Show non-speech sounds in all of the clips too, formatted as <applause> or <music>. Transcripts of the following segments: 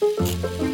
Estás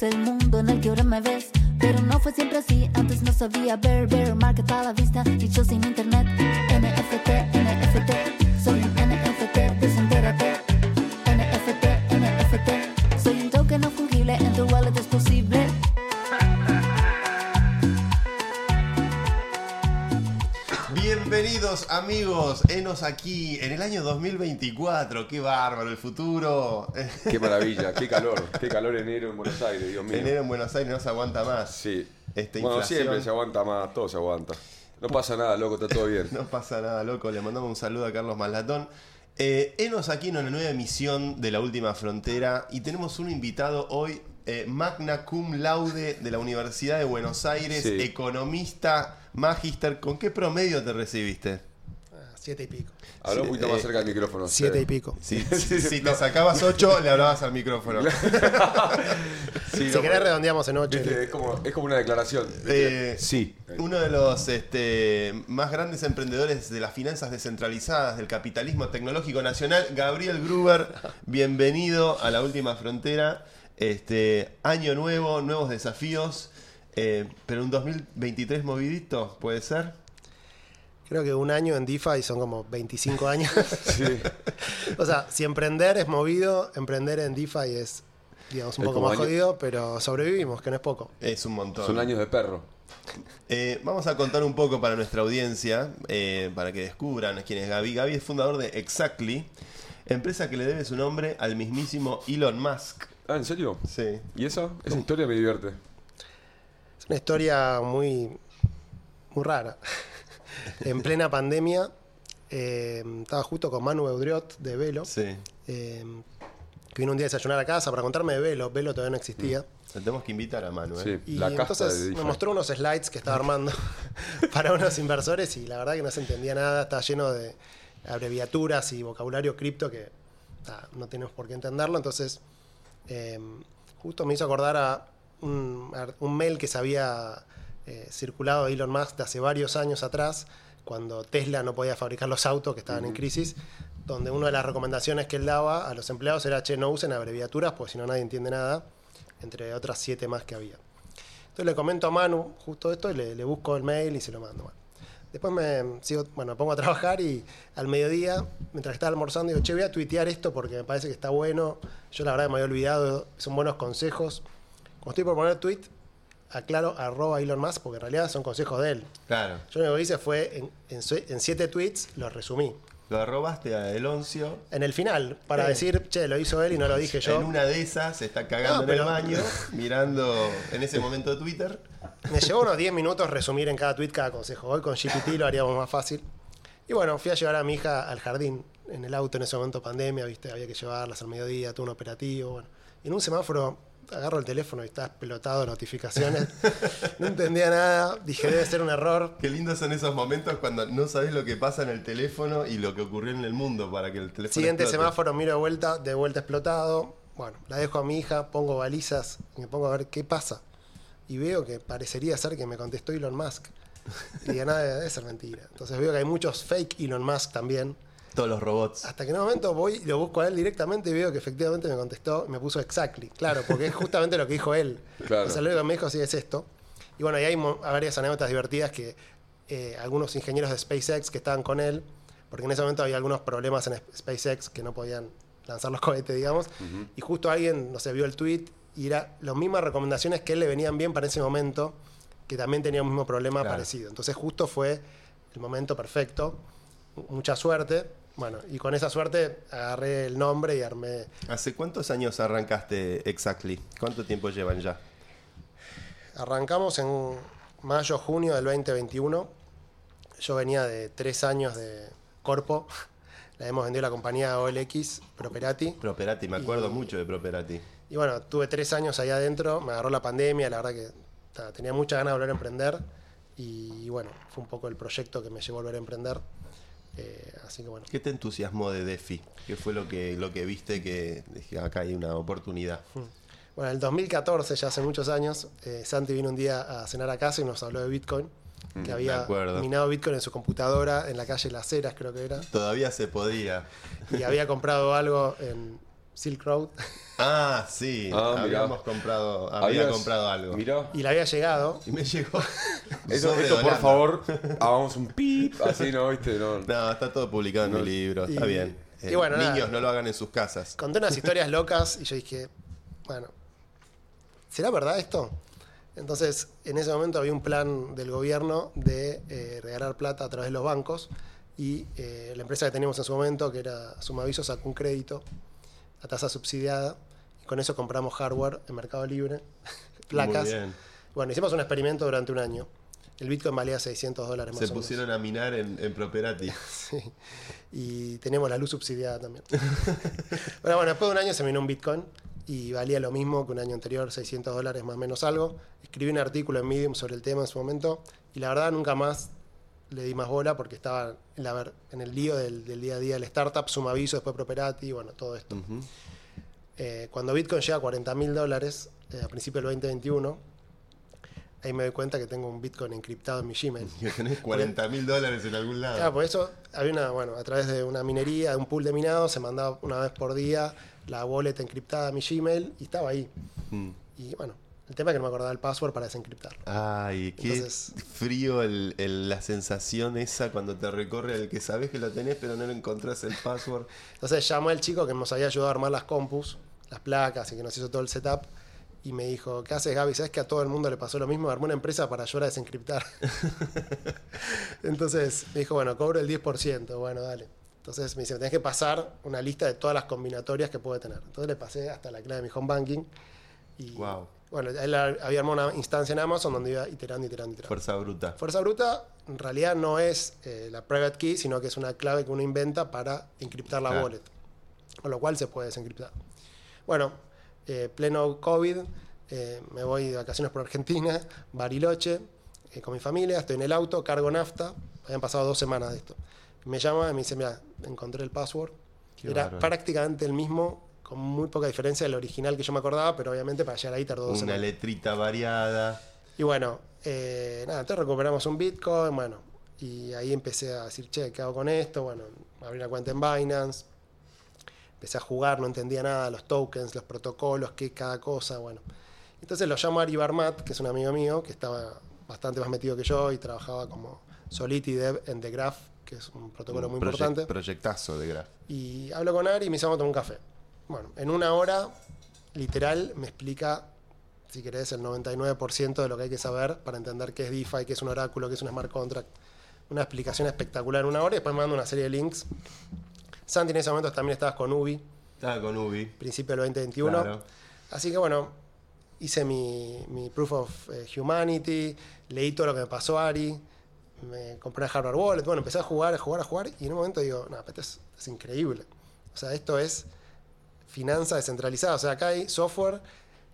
es el mundo en el que ahora me ves. Pero no fue siempre así, antes no sabía ver, ver, market a la vista y yo sin internet. NFT, NFT, soy un NFT, desentérate. NFT, NFT, soy un token no fungible, en tu wallet es posible. Bienvenidos amigos, enos aquí 2024, qué bárbaro el futuro. <laughs> Qué maravilla, qué calor, qué calor enero en Buenos Aires, Dios mío. Enero en Buenos Aires no se aguanta más. Sí. Esta bueno, inflación. siempre se aguanta más, todo se aguanta. No pasa nada, loco, está todo bien. <laughs> No pasa nada, loco. Le mandamos un saludo a Carlos Malatón. Eh, enos aquí en una nueva emisión de La Última Frontera y tenemos un invitado hoy, eh, magna cum laude de la Universidad de Buenos Aires, Sí. economista, magister. ¿Con qué promedio te recibiste? Siete y pico. Habla un Sí, poquito eh, más cerca del micrófono. Siete sí. y pico. <laughs> Si, si- si te sacabas 8, le hablabas al micrófono. <laughs> Sí, Si no, querés redondeamos en ocho. viste, es, como, es como una declaración. Eh, sí. Uno de los este, más grandes emprendedores de las finanzas descentralizadas del capitalismo tecnológico nacional, Gabriel Gruber, bienvenido a la última frontera. Este, año nuevo, nuevos desafíos, eh, pero un 2023 movidito, ¿puede ser? Creo que un año en DeFi son como 25 años. <laughs> Sí. o sea, si emprender es movido, emprender en DeFi es, digamos, un Es poco más año- jodido, pero sobrevivimos, que no es poco. Es un montón. Son años de perro. Eh, vamos a contar un poco para nuestra audiencia, eh, para que descubran quién es Gaby. Gaby es fundador de Exactly, empresa que le debe su nombre al mismísimo Elon Musk. Ah, ¿en serio? Sí. ¿Y eso? Esa historia me divierte. Es una historia muy, muy rara. En plena pandemia, eh, estaba justo con Manu Eudriot de Velo, Sí. eh, que vino un día a desayunar a casa para contarme de Velo. Velo todavía no existía. Le tenemos que invitar a Manu, ¿eh? Sí, Y la entonces de me mostró unos slides que estaba armando <laughs> para unos inversores y la verdad que no se entendía nada, estaba lleno de abreviaturas y vocabulario cripto que ah, no tenemos por qué entenderlo. Entonces, eh, justo me hizo acordar a un, a un mail que se había eh, circulado de Elon Musk de hace varios años atrás, cuando Tesla no podía fabricar los autos que estaban en crisis, donde una de las recomendaciones que él daba a los empleados era, che, no usen abreviaturas, porque si no nadie entiende nada, entre otras siete más que había. Entonces le comento a Manu justo esto y le, le busco el mail y se lo mando. Bueno. Después me sigo, bueno, me pongo a trabajar y al mediodía, mientras estaba almorzando, digo, che, voy a tuitear esto porque me parece que está bueno. Yo la verdad me había olvidado, son buenos consejos. Cuando estoy por poner tweet, aclaro arroba Elon Musk, porque en realidad son consejos de él. Claro. Yo lo que hice fue, en, en su- en siete tweets, lo resumí. Lo arrobaste a Eloncio. En el final, para decir, che, lo hizo él y no lo dije yo. En una de esas se está cagando No, en el baño, <laughs> mirando en ese momento Twitter. Me llevó unos 10 minutos resumir en cada tweet cada consejo. Hoy con GPT lo haríamos más fácil. Y bueno, fui a llevar a mi hija al jardín en el auto en ese momento pandemia, ¿viste? Había que llevarlas al mediodía, todo un operativo. Bueno. Y en un semáforo agarro el teléfono y está explotado de notificaciones. <laughs> No entendía nada. Dije, debe ser un error. Qué lindos son esos momentos cuando no sabes lo que pasa en el teléfono y lo que ocurrió en el mundo para que el teléfono. Siguiente explote. semáforo, miro de vuelta, de vuelta explotado. Bueno, la dejo a mi hija, pongo balizas y me pongo a ver qué pasa. Y veo que parecería ser que me contestó Elon Musk. Y nada, debe ser mentira. Entonces veo que hay muchos fake Elon Musk también. Todos los robots. Hasta que en un momento voy y lo busco a él directamente y veo que efectivamente me contestó y me puso exactly. Claro, porque es justamente lo que dijo él. <laughs> Claro. O sea, lo que me dijo sí es esto. Y bueno, y hay varias anécdotas divertidas que eh, algunos ingenieros de SpaceX que estaban con él, porque en ese momento había algunos problemas en SpaceX que no podían lanzar los cohetes, digamos, y justo alguien, no sé, vio el tweet y era las mismas recomendaciones que él le venían bien para ese momento, que también tenía un mismo problema Claro. parecido. Entonces justo fue el momento perfecto, mucha suerte. Bueno, y con esa suerte agarré el nombre y armé ¿Hace cuántos años arrancaste Exactly? ¿Cuánto tiempo llevan ya? Arrancamos en mayo, junio del 2021. Yo venía de tres años de Corpo. La hemos vendido a la compañía OLX, Properati. Properati, me acuerdo Y- mucho de Properati. Y bueno, tuve tres años ahí adentro. Me agarró la pandemia. La verdad que tenía muchas ganas de volver a emprender. Y bueno, fue un poco el proyecto que me llevó a volver a emprender. Eh, así que bueno. ¿Qué te entusiasmó de DeFi? ¿Qué fue lo que, lo que viste que dije, acá hay una oportunidad? Bueno, en el 2014, ya hace muchos años, eh, Santi vino un día a cenar a casa y nos habló de Bitcoin. Mm, Que había minado Bitcoin en su computadora en la calle Las Heras, creo que era. Todavía se podía. y había comprado algo en Silk Road Ah, sí. Ah, mirá. habíamos comprado, había Habías- comprado algo. Mirá. y le había llegado. Y me llegó. un <laughs> Esto, sobre esto, de por Holanda. favor, hagamos un pip, así, ¿no? ¿Viste? No. No, está todo publicado en mi libro. Está y- bien. y Eh, bueno, niños, nada. no lo hagan en sus casas. Conté unas historias locas y yo dije, bueno, ¿será verdad esto? Entonces, en ese momento había un plan del gobierno de eh, regalar plata a través de los bancos y eh, la empresa que teníamos en su momento, que era Sumaviso, sacó un crédito a tasa subsidiada y con eso compramos hardware en Mercado Libre, <laughs> placas. Muy bien. Bueno, hicimos un experimento durante un año. El Bitcoin valía 600 dólares más Se o menos. pusieron a minar en, en Properati. <laughs> Sí. Y teníamos la luz subsidiada también. <laughs> Pero bueno, después de un año se minó un Bitcoin y valía lo mismo que un año anterior, 600 dólares más o menos algo. Escribí un artículo en Medium sobre el tema en su momento y la verdad nunca más le di más bola porque estaba en, la ver- en el lío del, del día a día del startup, suma aviso, después Properati, bueno, todo esto. Eh, cuando Bitcoin llega a 40 mil dólares eh, a principios del 2021, ahí me doy cuenta que tengo un Bitcoin encriptado en mi Gmail. <laughs> Que tenés 40 mil dólares en algún lado. Claro, por eso había una, bueno, a través de una minería, de un pool de minado, se mandaba una vez por día la wallet encriptada a mi Gmail y estaba ahí. Mm. Y bueno, el tema es que no me acordaba el password para desencriptar. Ay, qué Entonces- frío el- el- la sensación esa cuando te recorre el que sabes que lo tenés pero no lo encontrás el password. Entonces llamó al chico que nos había ayudado a armar las compus, las placas y que nos hizo todo el setup. Y me dijo, ¿qué haces Gaby? ¿Sabes que a todo el mundo le pasó lo mismo? Armé una empresa para ayudar a desencriptar. <laughs> Entonces me dijo, bueno, cobro el 10%. Bueno, dale. Entonces me dice, tenés que pasar una lista de todas las combinatorias que puede tener. Entonces le pasé hasta la clave de mi home banking. Y Wow. Bueno, él había armado una instancia en Amazon donde iba iterando, iterando, iterando. Fuerza bruta. Fuerza bruta en realidad no es eh, la private key, sino que es una clave que uno inventa para encriptar la wallet. Con lo cual se puede desencriptar. Bueno, eh, pleno COVID, eh, me voy de vacaciones por Argentina, <laughs> Bariloche, eh, con mi familia, estoy en el auto, cargo nafta, habían pasado dos semanas de esto. Me llama y me dice, mira, encontré el password. Qué Era bárbaro. prácticamente el mismo, con muy poca diferencia del original que yo me acordaba, pero obviamente para llegar ahí tardó dos Una letrita variada. Y bueno, eh, nada, entonces recuperamos un Bitcoin, bueno, y ahí empecé a decir, che, ¿qué hago con esto? Bueno, abrí una cuenta en Binance, empecé a jugar, no entendía nada, los tokens, los protocolos, qué cada cosa, bueno. Entonces lo llamo a Ari Barmat, que es un amigo mío, que estaba bastante más metido que yo y trabajaba como Solidity Dev en The Graph, que es un protocolo muy Proyec- importante. Proyectazo de Graph. Y hablo con Ari y me a tomar un café. Bueno, en una hora, literal, me explica, si querés, el 99% de lo que hay que saber para entender qué es DeFi, qué es un oráculo, qué es un smart contract. Una explicación espectacular en una hora y después me manda una serie de links. Santi en ese momento también estabas con Ubi, Estaba con Ubi. principio del 2021. Claro. Así que bueno, hice mi, mi Proof of eh, Humanity, leí todo lo que me pasó Ari, me compré el Hardware Wallet, bueno, empecé a jugar, a jugar, a jugar, y en un momento digo, no, esto es, es increíble. O sea, esto es finanza descentralizada. O sea, acá hay software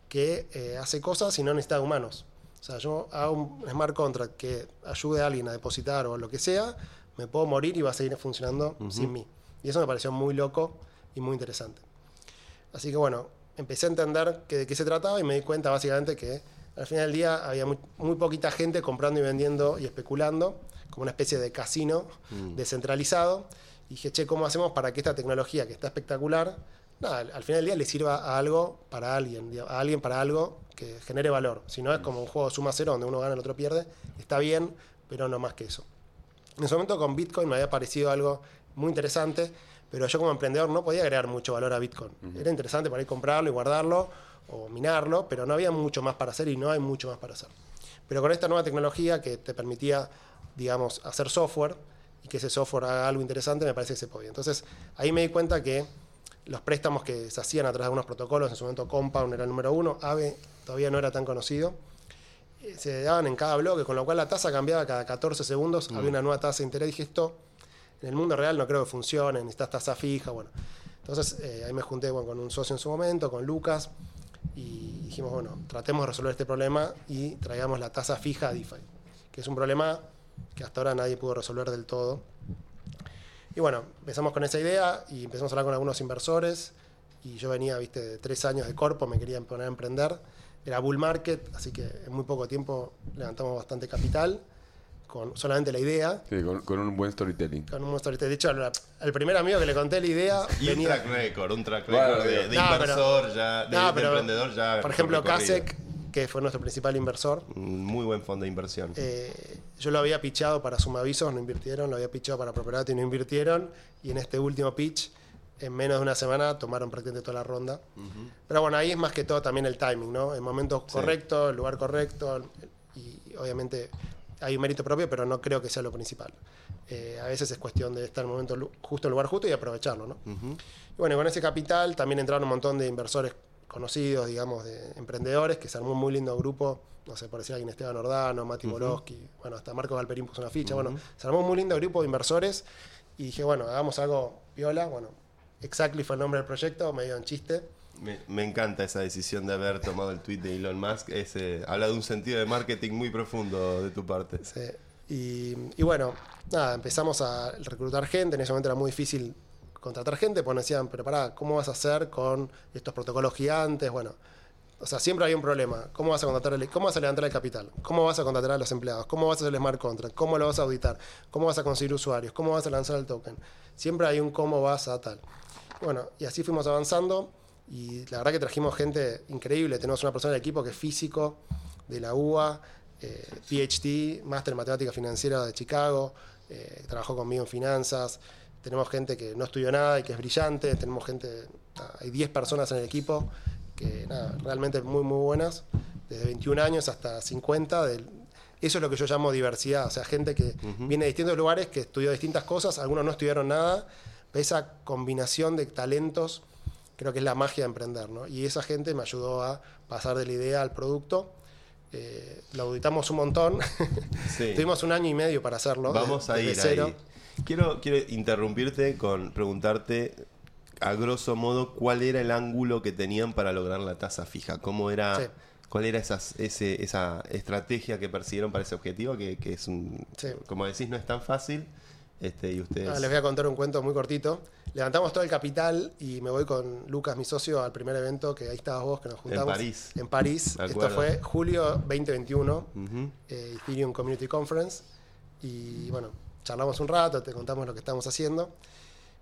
que eh, hace cosas y no necesita humanos. O sea, yo hago un smart contract que ayude a alguien a depositar o lo que sea, me puedo morir y va a seguir funcionando sin mí. Y eso me pareció muy loco y muy interesante. Así que bueno, empecé a entender que de qué se trataba y me di cuenta básicamente que al final del día había muy, muy poquita gente comprando y vendiendo y especulando, como una especie de casino descentralizado. Y dije, che, ¿cómo hacemos para que esta tecnología que está espectacular, nada, al al final del día le sirva a algo para alguien, a alguien para algo que genere valor? Si no es como un juego suma cero donde uno gana y el otro pierde, está bien, pero no más que eso. En ese momento con Bitcoin me había parecido algo muy interesante, pero yo como emprendedor no podía agregar mucho valor a Bitcoin. Era interesante para ir comprarlo y guardarlo o minarlo, pero no había mucho más para hacer y no hay mucho más para hacer. pero con esta nueva tecnología que te permitía, digamos, hacer software y que ese software haga algo interesante, me parece que se podía. Entonces, ahí me di cuenta que los préstamos que se hacían a través de unos protocolos, en su momento Compound era el número uno, AVE todavía no era tan conocido, eh, se daban en cada bloque, con lo cual la tasa cambiaba cada 14 segundos, había una nueva tasa de interés. Dije, esto en el mundo real no creo que funcione, necesitas tasa fija, bueno. Entonces eh, ahí me junté bueno, con un socio en su momento, con Lucas, y dijimos, bueno, tratemos de resolver este problema y traigamos la tasa fija a DeFi, que es un problema que hasta ahora nadie pudo resolver del todo. Y bueno, empezamos con esa idea y empezamos a hablar con algunos inversores. Y yo venía, viste, de tres años de corpo, me querían poner a emprender. Era bull market, así que en muy poco tiempo levantamos bastante capital con solamente la idea. Sí, con, con un buen storytelling. Con un monstruo. De hecho, la- el primer amigo que le conté la idea Y un venía. track record, un track Bueno, record de, de No, pero- inversor ya, de, No, de pero, emprendedor ya. Por ejemplo. Kasek, que fue nuestro principal inversor, Un muy buen fondo de inversión. Eh, yo lo había pichado para Sumavisos, no invirtieron, lo había pichado para Properati, no invirtieron, y en este último pitch, en menos de una semana, tomaron prácticamente toda la ronda. Pero bueno, ahí es más que todo también el timing, ¿no? El momento Sí. correcto, el lugar correcto, y obviamente hay un mérito propio, pero no creo que sea lo principal. Eh, a veces es cuestión de estar en el momento justo, en el lugar justo y aprovecharlo, ¿no? Y bueno, con ese capital también entraron un montón de inversores conocidos, digamos, de emprendedores, que se armó un muy lindo grupo, no sé, por decir alguien, Esteban Ordano, Mati Borowski, bueno, hasta Marco Galperín puso una ficha, bueno, se armó un muy lindo grupo de inversores y dije, bueno, hagamos algo viola, bueno, Exactly fue el nombre del proyecto, medio en chiste. Me, me encanta esa decisión de haber tomado el tweet de Elon Musk. Ese, habla de un sentido de marketing muy profundo de tu parte. Sí. Y, y bueno, nada, empezamos a reclutar gente. En ese momento era muy difícil contratar gente, nos decían, pero ¿cómo vas a hacer con estos protocolos gigantes? Bueno, o sea, siempre había un problema. ¿Cómo vas a contratar cómo vas a levantar el capital? ¿Cómo vas a contratar a los empleados? ¿Cómo vas a hacer el smart contract? ¿Cómo lo vas a auditar? ¿Cómo vas a conseguir usuarios? ¿Cómo vas a lanzar el token? Siempre hay un cómo vas a tal. Bueno, y así fuimos avanzando y la verdad que trajimos gente increíble. Tenemos una persona del equipo que es físico de la UA, eh, PhD, máster en matemática financiera de Chicago, eh, trabajó conmigo en finanzas. Tenemos gente que no estudió nada y que es brillante. Tenemos gente, hay 10 personas en el equipo que nada, realmente muy, muy buenas, desde 21 años hasta 50. del- eso es lo que yo llamo diversidad, o sea, gente que viene de distintos lugares, que estudió distintas cosas, algunos no estudiaron nada, pero esa combinación de talentos creo que es la magia de emprender, ¿no? Y esa gente me ayudó a pasar de la idea al producto. Eh, lo auditamos un montón. <laughs> Sí. Tuvimos un año y medio para hacerlo. Vamos a ir cero. ahí. Quiero, quiero interrumpirte con preguntarte, a grosso modo, cuál era el ángulo que tenían para lograr la tasa fija. ¿Cómo era, Sí. cuál era esas, ese, esa estrategia que persiguieron para ese objetivo? Que, que es un, Sí. como decís, no es tan fácil. Este, y ustedes. Ah, les voy a contar un cuento muy cortito. Levantamos todo el capital y me voy con Lucas, mi socio, al primer evento que ahí estabas vos, que nos juntamos. París. En París. Esto fue julio 2021, Ujú. eh, Ethereum Community Conference. Y bueno, charlamos un rato, te contamos lo que estamos haciendo.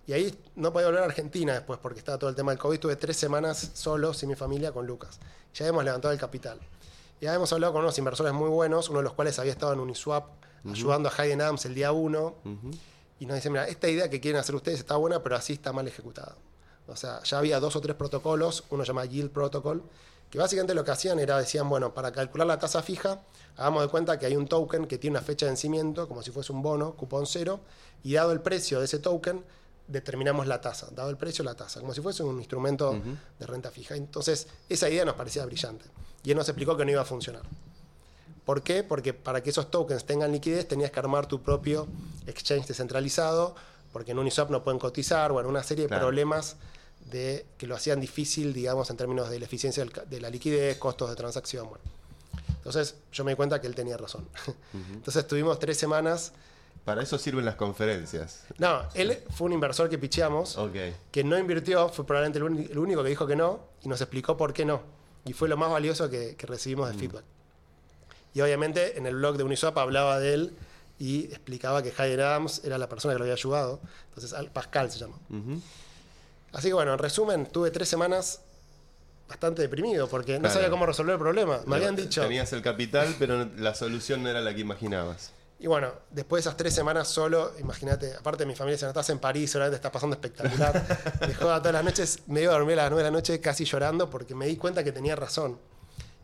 Y ahí no podía volver a Argentina después porque estaba todo el tema del COVID. Estuve tres semanas solo, sin mi familia, con Lucas. Ya habíamos levantado el capital. Ya habíamos hablado con unos inversores muy buenos, uno de los cuales había estado en Uniswap ayudando a Hayden Adams el día uno. Y nos dicen, mira, esta idea que quieren hacer ustedes está buena, pero así está mal ejecutada. O sea, ya había dos o tres protocolos, uno se llama Yield Protocol, que básicamente lo que hacían era, decían, bueno, para calcular la tasa fija, hagamos de cuenta que hay un token que tiene una fecha de vencimiento, como si fuese un bono, cupón cero, y dado el precio de ese token, determinamos la tasa, dado el precio, la tasa, como si fuese un instrumento de renta fija. Entonces, esa idea nos parecía brillante. Y él nos explicó que no iba a funcionar. ¿Por qué? Porque para que esos tokens tengan liquidez tenías que armar tu propio exchange descentralizado, porque en Uniswap no pueden cotizar, bueno, una serie de problemas de, que lo hacían difícil, digamos, en términos de la eficiencia de la liquidez, costos de transacción. Bueno. Entonces yo me di cuenta que él tenía razón. <laughs> Entonces tuvimos tres semanas. Para eso sirven las conferencias. No, él fue un inversor que picheamos, Ok. que no invirtió, fue probablemente el, único que dijo que no, y nos explicó por qué no. Y fue lo más valioso que, que recibimos de feedback. Y obviamente en el blog de Uniswap hablaba de él y explicaba que Hayden Adams era la persona que lo había ayudado. Entonces, Al- Pascal se llama. Ujú. Así que bueno, en resumen, tuve tres semanas bastante deprimido porque no Claro. sabía cómo resolver el problema. Me habían dicho. Tenías el capital, pero la solución no era la que imaginabas. Y bueno, después de esas tres semanas solo, imagínate, aparte mi familia, si no estás en París, seguramente estás pasando espectacular. <laughs> Me joda todas las noches, me iba a dormir a las nueve de la noche casi llorando porque me di cuenta que tenía razón.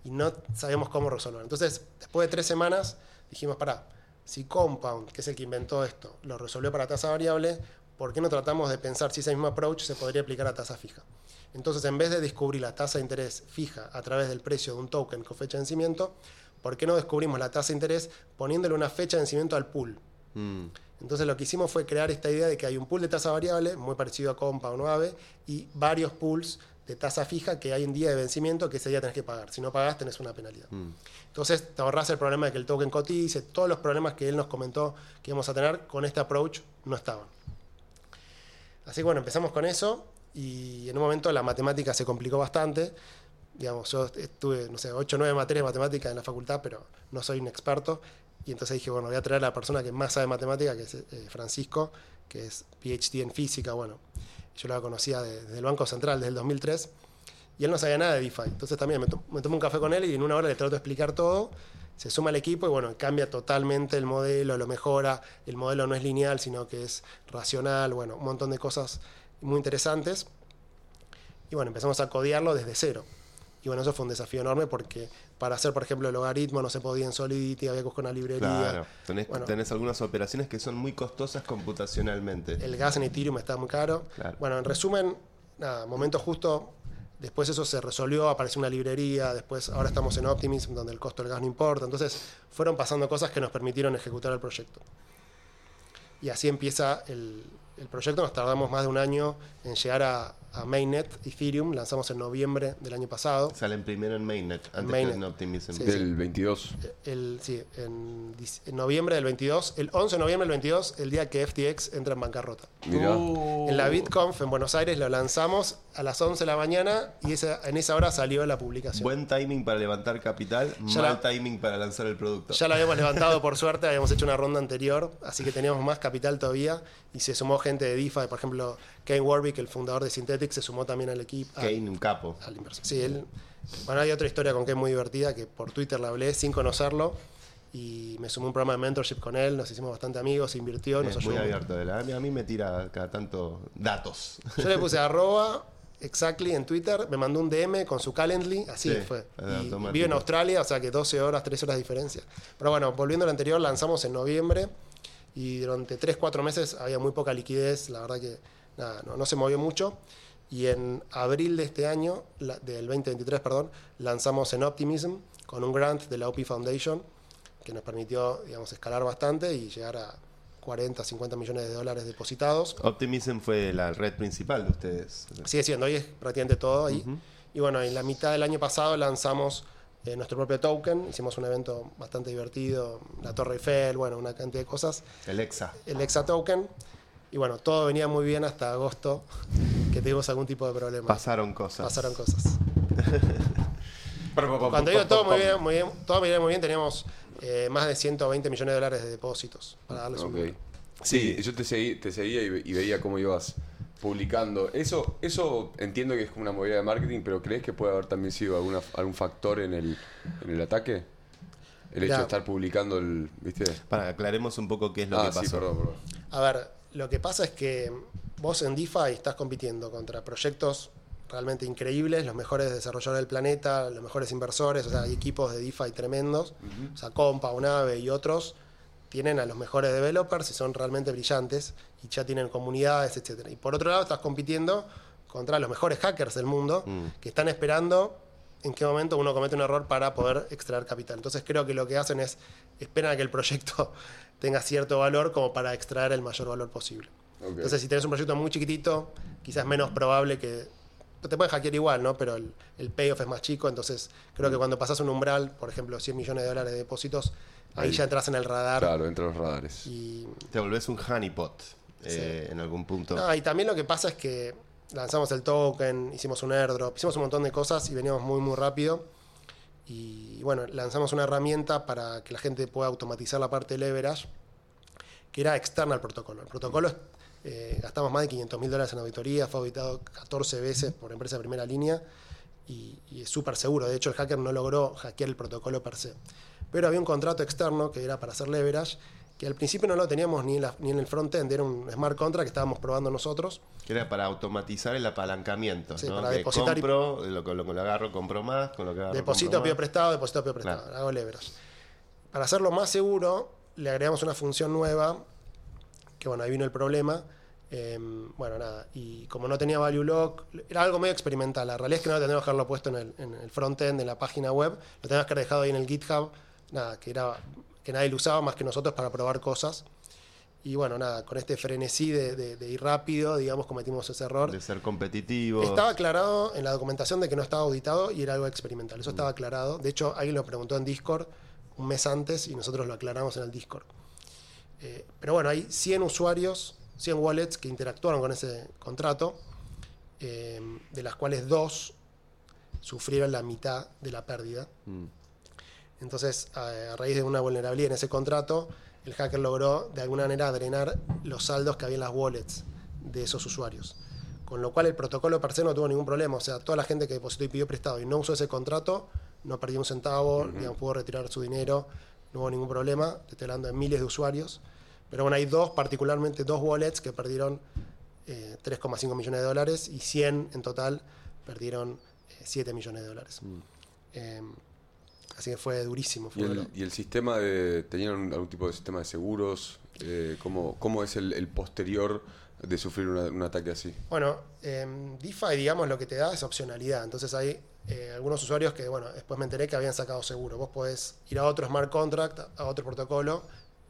y no sabemos cómo resolver. Entonces, después de tres semanas, dijimos, pará, si Compound, que es el que inventó esto, lo resolvió para tasa variable, ¿por qué no tratamos de pensar si ese mismo approach se podría aplicar a tasa fija? Entonces, en vez de descubrir la tasa de interés fija a través del precio de un token con fecha de vencimiento, ¿por qué no descubrimos la tasa de interés poniéndole una fecha de vencimiento al pool? Mm. Entonces lo que hicimos fue crear esta idea de que hay un pool de tasa variable, muy parecido a Compound o AVE, y varios pools de tasa fija que hay un día de vencimiento que ese día tenés que pagar. Si no pagás, tenés una penalidad. Entonces te ahorrás el problema de que el token cotice, todos los problemas que él nos comentó que íbamos a tener con este approach no estaban. Así que bueno, empezamos con eso y en un momento la matemática se complicó bastante. Digamos, yo estuve, no sé, 8 o 9 materias de matemática en la facultad, pero no soy un experto. Y entonces dije, bueno, voy a traer a la persona que más sabe matemática, que es eh, Francisco, que es PhD en física. Bueno, yo lo conocía de- desde el Banco Central, desde el 2003. Y él no sabía nada de DeFi. Entonces también me, to- me tomé un café con él y en una hora le trato de explicar todo. Se suma al equipo y bueno, cambia totalmente el modelo, lo mejora. El modelo no es lineal, sino que es racional. Bueno, un montón de cosas muy interesantes. Y bueno, empezamos a codearlo desde cero. Y bueno, eso fue un desafío enorme porque para hacer, por ejemplo, el logaritmo no se podía en Solidity, había que buscar una librería. Claro, tenés, Bueno. tenés algunas operaciones que son muy costosas computacionalmente. El gas en Ethereum está muy caro. Claro. Bueno, en resumen, nada, momento justo. Después eso se resolvió, apareció una librería, después ahora estamos en Optimism, donde el costo del gas no importa. Entonces fueron pasando cosas que nos permitieron ejecutar el proyecto. Y así empieza el, el proyecto. Nos tardamos más de un año en llegar a, a Mainnet Ethereum. Lanzamos en noviembre del año pasado. Salen primero en Mainnet, antes Mainnet. que en Optimism. Sí, Del 22. El, sí, en, noviembre del 22, el 11 de noviembre del 22, el día que FTX entra en bancarrota. Mirá. Uh. En la BitConf en Buenos Aires lo lanzamos a las 11 de la mañana y esa, en esa hora salió la publicación. Buen timing para levantar capital, Ya mal la- timing para lanzar el producto. Ya lo habíamos <laughs> levantado por suerte, habíamos hecho una ronda anterior, así que teníamos más capital todavía y se sumó gente de DeFi, por ejemplo, Kane Warwick, el fundador de Synthetic, se sumó también al equipo. al- Kane, un capo. al inversor. Sí, él. Bueno, hay otra historia con Kane muy divertida que por Twitter la hablé sin conocerlo y me sumé a un programa de mentorship con él, nos hicimos bastante amigos, invirtió, nos Es muy ayudó. abierto. de la- A mí, me tira cada tanto datos. Yo le puse <laughs> arroba exactly en Twitter, me mandó un DM con su Calendly, así Sí, fue. Y vive en Australia, o sea que 12 horas, 3 horas de diferencia. Pero bueno, volviendo al anterior, lanzamos en noviembre y durante 3-4 meses había muy poca liquidez, la verdad que nada, no, no se movió mucho. Y en abril de este año, la- del 2023, perdón, lanzamos en Optimism con un grant de la OP Foundation que nos permitió, digamos, escalar bastante y llegar a 40, 50 millones de dólares depositados. Optimism fue la red principal de ustedes. Sigue siendo, hoy es prácticamente todo ahí. Y bueno, en la mitad del año pasado lanzamos eh, nuestro propio token, hicimos un evento bastante divertido, la Torre Eiffel, bueno, una cantidad de cosas, El EXA. el Exa Token. Y bueno, todo venía muy bien hasta agosto, que tuvimos algún tipo de problema. Pasaron cosas. Pasaron cosas. <laughs> Cuando digo todo muy bien, muy bien, todo venía muy bien, teníamos eh, más de 120 millones de dólares de depósitos, para darles un Ok. número. Sí, yo te, seguí- te seguía y, ve- y veía cómo ibas publicando. Eso eso entiendo que es como una movida de marketing, pero ¿crees que puede haber también sido alguna, algún factor en el, en el ataque? El hecho de estar publicando el... ¿Viste? Para, aclaremos un poco qué es lo Ah, que pasó. sí, perdón, perdón. A ver, lo que pasa es que vos en DeFi estás compitiendo contra proyectos realmente increíbles, los mejores desarrolladores del planeta, los mejores inversores, o sea, hay equipos de DeFi tremendos, o sea, Compa, Unave y otros tienen a los mejores developers y son realmente brillantes y ya tienen comunidades, etcétera. Y por otro lado estás compitiendo contra los mejores hackers del mundo que están esperando en qué momento uno comete un error para poder extraer capital. Entonces creo que lo que hacen es esperan a que el proyecto tenga cierto valor como para extraer el mayor valor posible. Entonces si tenés un proyecto muy chiquitito, quizás menos probable que... Te pueden hackear igual, ¿no? Pero el, el payoff es más chico, entonces creo Mm. que cuando pasas un umbral, por ejemplo, 100 millones de dólares de depósitos, ahí, Ahí. ya entras en el radar. Claro, entre los radares. Y, Te volvés un honeypot eh, en algún punto. no, y también lo que pasa es que lanzamos el token, hicimos un airdrop, hicimos un montón de cosas y veníamos muy, muy rápido. Y bueno, lanzamos una herramienta para que la gente pueda automatizar la parte de leverage, que era externa al protocolo. El protocolo, eh, gastamos más de 500 mil dólares en auditoría, fue auditado 14 veces por empresa de primera línea y, y es súper seguro. De hecho, el hacker no logró hackear el protocolo per se. Pero había un contrato externo que era para hacer leverage que al principio no lo teníamos ni en, la- ni en el frontend, era un smart contract que estábamos probando nosotros. Que era para automatizar el apalancamiento. Sí, ¿no? para que depositar y- compro, lo, lo, lo agarro, compro más, con lo que agarro. Deposito, pido prestado, deposito, pido prestado. Claro. Hago leverage. Para hacerlo más seguro, le agregamos una función nueva, que bueno, ahí vino el problema. Eh, bueno, nada, y como no tenía value lock, era algo medio experimental. La realidad es que no lo teníamos que haberlo puesto en el, en el frontend, en la página web, lo teníamos que haber dejado ahí en el GitHub, nada, que, era, que nadie lo usaba más que nosotros para probar cosas. Y bueno, nada, con este frenesí de, de- de ir rápido, digamos, cometimos ese error. De ser competitivo. Estaba aclarado en la documentación de que no estaba auditado y era algo experimental. Eso estaba aclarado. De hecho, alguien lo preguntó en Discord un mes antes y nosotros lo aclaramos en el Discord. Eh, pero bueno, hay 100 usuarios, 100 wallets que interactuaron con ese contrato, eh, de las cuales dos sufrieron la mitad de la pérdida. Mm. Entonces, a, a raíz de una vulnerabilidad en ese contrato, el hacker logró de alguna manera drenar los saldos que había en las wallets de esos usuarios. Con lo cual el protocolo per se no tuvo ningún problema. O sea, toda la gente que depositó y pidió prestado y no usó ese contrato, no perdió un centavo, digamos, pudo retirar su dinero, no hubo ningún problema. Te estoy hablando de miles de usuarios. Pero bueno, hay dos, particularmente dos wallets que perdieron eh, 3,5 millones de dólares y 100 en total perdieron eh, 7 millones de dólares. Eh, así que fue durísimo. ¿Y el, duro. y el sistema de. ¿Tenían algún tipo de sistema de seguros? Eh, ¿cómo, cómo es el, el posterior de sufrir una- un ataque así? Bueno, DeFi, digamos, lo que te da es opcionalidad. Entonces hay eh, algunos usuarios que, bueno, después me enteré que habían sacado seguro. Vos podés ir a otro smart contract, a otro protocolo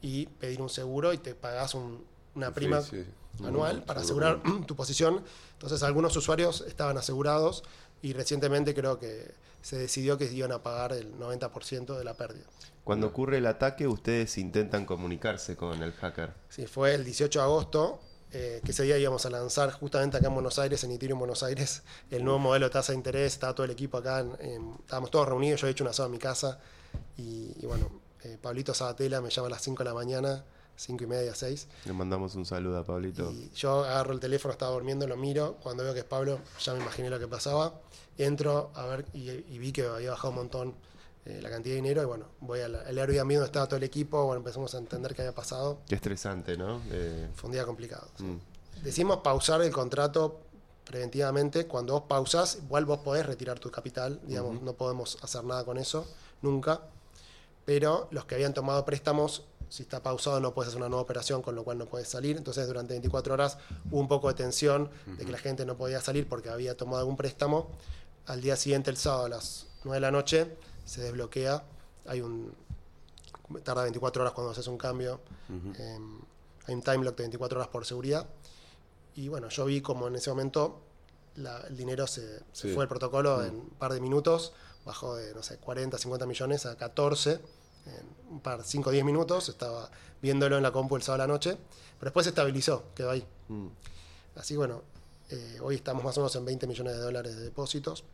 y pedir un seguro y te pagás un- una Un prima sí. anual para asegurar <clears throat> tu posición. Entonces algunos usuarios estaban asegurados y recientemente creo que se decidió que iban a pagar el 90% de la pérdida. Cuando ocurre el ataque, ustedes intentan comunicarse con el hacker. Sí, fue el 18 de agosto, eh, que ese día íbamos a lanzar justamente acá en Buenos Aires, en Ethereum Buenos Aires, el nuevo modelo de tasa de interés. Estaba todo el equipo acá, en- en- estábamos todos reunidos. Yo he hecho un asado en mi casa. Y, y bueno, eh, Pablito Sabatella me llama a las 5 de la mañana, 5 y media, 6. Le mandamos un saludo a Pablito. Y yo agarro el teléfono, estaba durmiendo, lo miro. Cuando veo que es Pablo, ya me imaginé lo que pasaba. Entro a ver y, y vi que había bajado un montón eh, la cantidad de dinero. Y bueno, voy al, al Airbnb donde estaba todo el equipo. Bueno, empezamos a entender qué había pasado. Qué estresante, ¿no? Eh, Fue un día complicado. sí. mm. Decimos pausar el contrato preventivamente. Cuando vos pausás, igual vos podés retirar tu capital. Digamos, no podemos hacer nada con eso, nunca. Pero los que habían tomado préstamos, si está pausado, no puedes hacer una nueva operación, con lo cual no puedes salir. Entonces, durante 24 horas hubo un poco de tensión de que la gente no podía salir porque había tomado algún préstamo. Al día siguiente, el sábado a las 9 de la noche, se desbloquea. Hay un. Tarda 24 horas cuando haces un cambio. Em, hay un time lock de 24 horas por seguridad. Y bueno, yo vi como en ese momento la- el dinero se, se Sí. fue el protocolo en un par de minutos, bajó de, no sé, 40, 50 millones a 14 en un par, 5 o 10 minutos. Estaba viéndolo en la compu el sábado a la noche, pero después se estabilizó, quedó ahí. Mm. Así bueno, eh, hoy estamos más o menos en 20 millones de dólares de depósitos.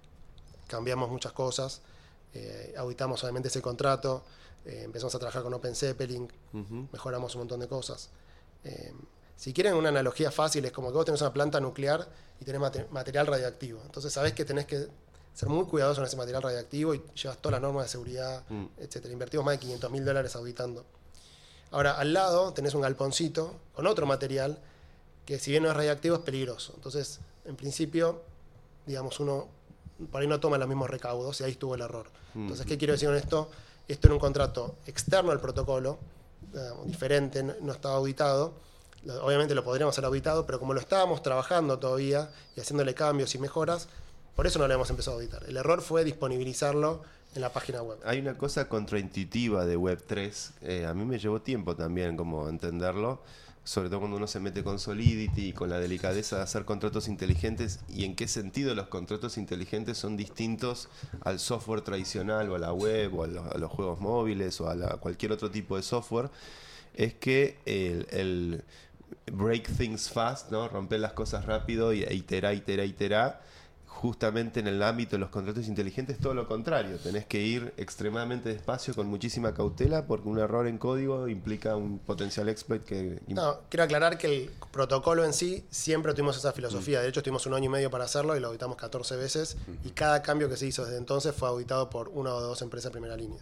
Cambiamos muchas cosas, eh, auditamos obviamente ese contrato, eh, empezamos a trabajar con Open Zeppelin, mejoramos un montón de cosas. Eh, si quieren una analogía fácil, es como que vos tenés una planta nuclear y tenés mate- material radioactivo. Entonces sabés que tenés que ser muy cuidadoso en ese material radioactivo y llevas todas las normas de seguridad, Mm. etcétera. Invertimos más de 500 mil dólares auditando. Ahora, al lado tenés un galponcito con otro material que si bien no es radioactivo es peligroso. Entonces, en principio, digamos, uno por ahí no toma los mismos recaudos y ahí estuvo el error. Entonces, ¿qué quiero decir con esto? Esto era un contrato externo al protocolo, digamos, diferente, no, estaba auditado. Obviamente lo podríamos haber auditado, pero como lo estábamos trabajando todavía y haciéndole cambios y mejoras, por eso no lo hemos empezado a auditar. El error fue disponibilizarlo en la página web. Hay una cosa contraintuitiva de Web3. eh, a mí me llevó tiempo también como entenderlo. Sobre todo cuando uno se mete con Solidity y con la delicadeza de hacer contratos inteligentes y en qué sentido los contratos inteligentes son distintos al software tradicional o a la web o a los, a los juegos móviles o a la- cualquier otro tipo de software. Es que el, el break things fast, ¿no? Romper las cosas rápido y iterar, iterar, iterar. Justamente en el ámbito de los contratos inteligentes, todo lo contrario. Tenés que ir extremadamente despacio, con muchísima cautela, porque un error en código implica un potencial exploit que. No, quiero aclarar que el protocolo en sí siempre tuvimos esa filosofía. De hecho, tuvimos un año y medio para hacerlo y lo auditamos 14 veces. Y cada cambio que se hizo desde entonces fue auditado por una o dos empresas de primera línea.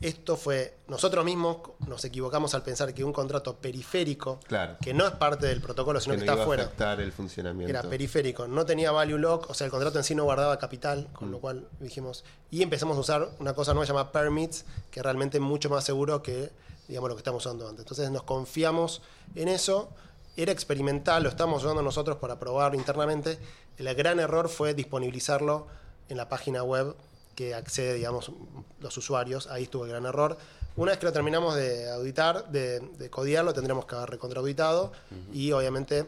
Esto fue, nosotros mismos nos equivocamos al pensar que un contrato periférico, Claro. que no es parte del protocolo, sino que que, no está iba a afuera, afectar el funcionamiento. era periférico, no tenía value lock, o sea, el contrato en sí no guardaba capital, con Mm. lo cual dijimos, y empezamos a usar una cosa nueva llamada permits, que realmente es mucho más seguro que, digamos, lo que estamos usando antes. Entonces nos confiamos en eso, era experimental, lo estamos usando nosotros para probar internamente. El gran error fue disponibilizarlo en la página web que accede, digamos, los usuarios. Ahí estuvo el gran error. Una vez que lo terminamos de auditar, de, de codearlo, tendremos que haber recontraauditado y obviamente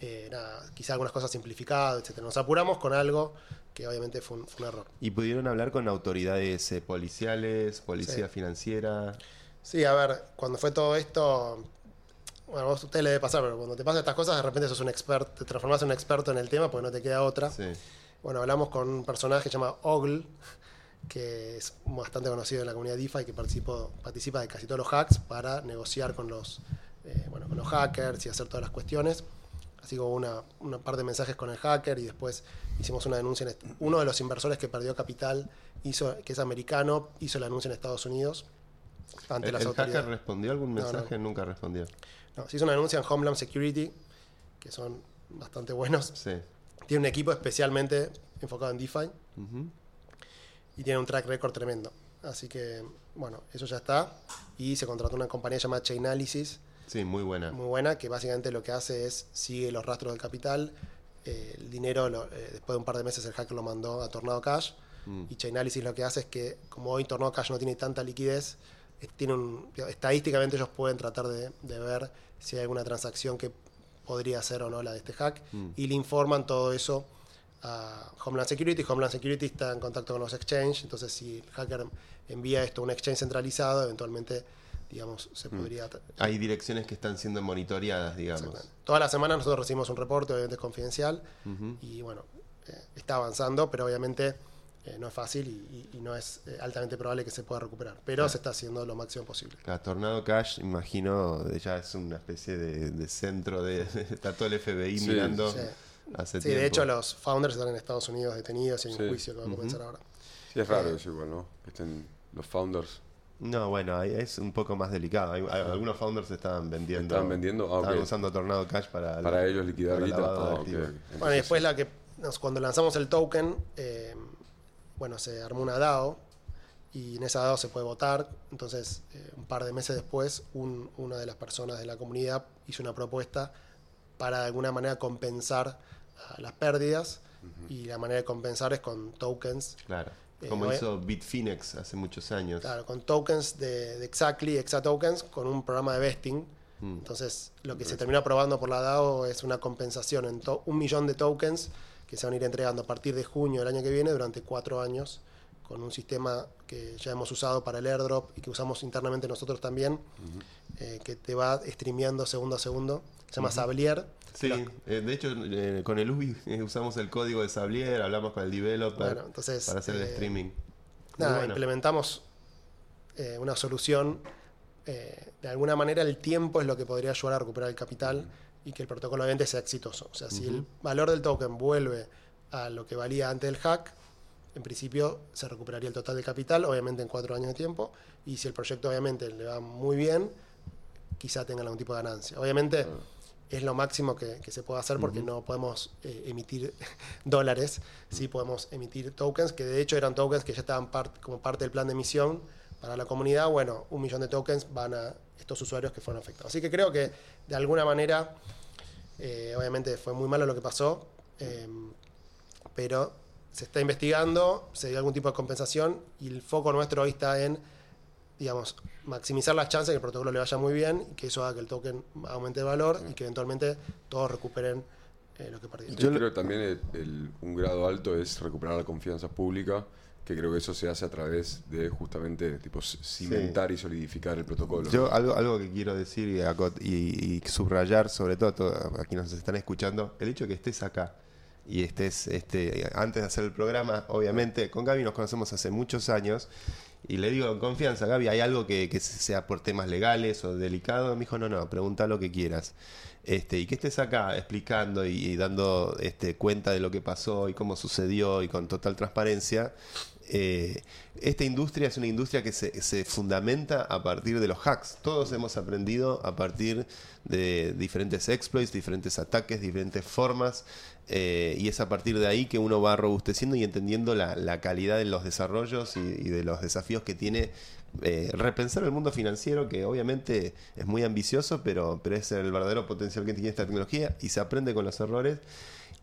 eh, nada, quizá algunas cosas simplificadas, etc. Nos apuramos con algo que obviamente fue un, fue un error. ¿Y pudieron hablar con autoridades eh, policiales, policía Sí. financiera? Sí, a ver, cuando fue todo esto, bueno, a vos- a usted le debe pasar, pero cuando te pasan estas cosas, de repente sos un experto, te transformás en un experto en el tema porque no te queda otra. Sí. Bueno, hablamos con un personaje llamado Ogle, que es bastante conocido en la comunidad DeFi, que participó, participa de casi todos los hacks para negociar con los, eh, bueno, con los hackers y hacer todas las cuestiones. Así como una, una par de mensajes con el hacker y después hicimos una denuncia. En uno de los inversores que perdió capital, hizo, que es americano, hizo la denuncia en Estados Unidos ante ¿El, las el hacker autoridades. respondió algún mensaje? no. Nunca respondió. No, se hizo una denuncia en Homeland Security, que son bastante buenos. Sí. Tiene un equipo especialmente enfocado en DeFi Ujú. Y tiene un track record tremendo. Así que, bueno, eso ya está. Y se contrató una compañía llamada Chainalysis, Sí, muy buena. muy buena, que básicamente lo que hace es sigue los rastros del capital. eh, el dinero, lo- eh, después de un par de meses, el hacker lo mandó a Tornado Cash. Mm. Y Chainalysis lo que hace es que, como hoy Tornado Cash no tiene tanta liquidez, tiene un, estadísticamente ellos pueden tratar de, de ver si hay alguna transacción que podría ser o no la de este hack. Mm. Y le informan todo eso a Homeland Security. Homeland Security está en contacto con los exchanges, entonces si el hacker envía esto a un exchange centralizado, eventualmente, digamos, se podría... Hay direcciones que están siendo monitoreadas, digamos. Exactamente. Toda la semana nosotros recibimos un reporte, obviamente es confidencial, y bueno, eh, está avanzando, pero obviamente eh, no es fácil y, y- y no es eh, altamente probable que se pueda recuperar, pero se está haciendo lo máximo posible. Cada Tornado Cash, imagino, ya es una especie de, de centro de. <laughs> Está todo el FBI Sí, mirando sí. Hace Sí, tiempo. de hecho los founders están en Estados Unidos detenidos y hay un Sí. juicio que va a comenzar ahora. Sí, es raro eso igual, ¿no? Que estén los founders. No, bueno, es un poco más delicado. Hay- hay- algunos founders estaban vendiendo. ¿Estaban vendiendo? Ah, estaban usando Tornado Cash para. Para ellos liquidar para guita. Ah. Bueno, y después la que cuando lanzamos el token, eh, bueno, se armó una DAO y en esa DAO se puede votar. Entonces, eh, un par de meses después, un- una de las personas de la comunidad hizo una propuesta para de alguna manera compensar ah, las pérdidas y la manera de compensar es con tokens. Claro. Eh, Como obvia- hizo Bitfinex hace muchos años. Claro, con tokens de, de Exactly, Exatokens, con un programa de vesting. Mm. Entonces, lo que se termina aprobando por la DAO es una compensación en un millón de tokens que se van a ir entregando a partir de junio del año que viene durante cuatro años con un sistema que ya hemos usado para el airdrop y que usamos internamente nosotros también, eh, que te va streameando segundo a segundo. Se llama Sablier. Sí, eh, de hecho, eh, con el UBI <laughs> usamos el código de Sablier, hablamos con el developer Bueno, entonces, para hacer el streaming. Nada, bueno. implementamos una solución. de alguna manera, el tiempo es lo que podría ayudar a recuperar el capital y que el protocolo obviamente sea exitoso. O sea, si el valor del token vuelve a lo que valía antes del hack, en principio se recuperaría el total de capital, obviamente en cuatro años de tiempo. Y si el proyecto obviamente le va muy bien, quizá tengan algún tipo de ganancia. Obviamente es lo máximo que, que se puede hacer porque no podemos eh, emitir <laughs> dólares, sí podemos emitir tokens, que de hecho eran tokens que ya estaban part- como parte del plan de emisión para la comunidad. Bueno, un millón de tokens van a estos usuarios que fueron afectados. Así que creo que de alguna manera, eh, obviamente fue muy malo lo que pasó, eh, pero se está investigando, se dio algún tipo de compensación y el foco nuestro hoy está en digamos, maximizar las chances de que el protocolo le vaya muy bien y que eso haga que el token aumente de valor y que eventualmente todos recuperen eh, lo que perdieron. Yo creo que también el- el- un grado alto es recuperar la confianza pública, que creo que eso se hace a través de justamente tipo cimentar y solidificar el protocolo. Yo algo, algo que quiero decir y, y- y subrayar, sobre todo a to- a quienes nos están escuchando, el hecho de que estés acá y estés este, antes de hacer el programa, obviamente, con Gaby nos conocemos hace muchos años y le digo con confianza, Gaby, ¿hay algo que, que sea por temas legales o delicado? Me dijo, no, no, pregunta lo que quieras. Este, y que estés acá explicando y, dando este, cuenta de lo que pasó y cómo sucedió y con total transparencia, eh, esta industria es una industria que se, se fundamenta a partir de los hacks. Todos hemos aprendido a partir de diferentes exploits, diferentes ataques, diferentes formas. Eh, y es a partir de ahí que uno va robusteciendo y entendiendo la, la calidad de los desarrollos y, y de los desafíos que tiene eh, repensar el mundo financiero, que obviamente es muy ambicioso, pero, pero es el verdadero potencial que tiene esta tecnología y se aprende con los errores.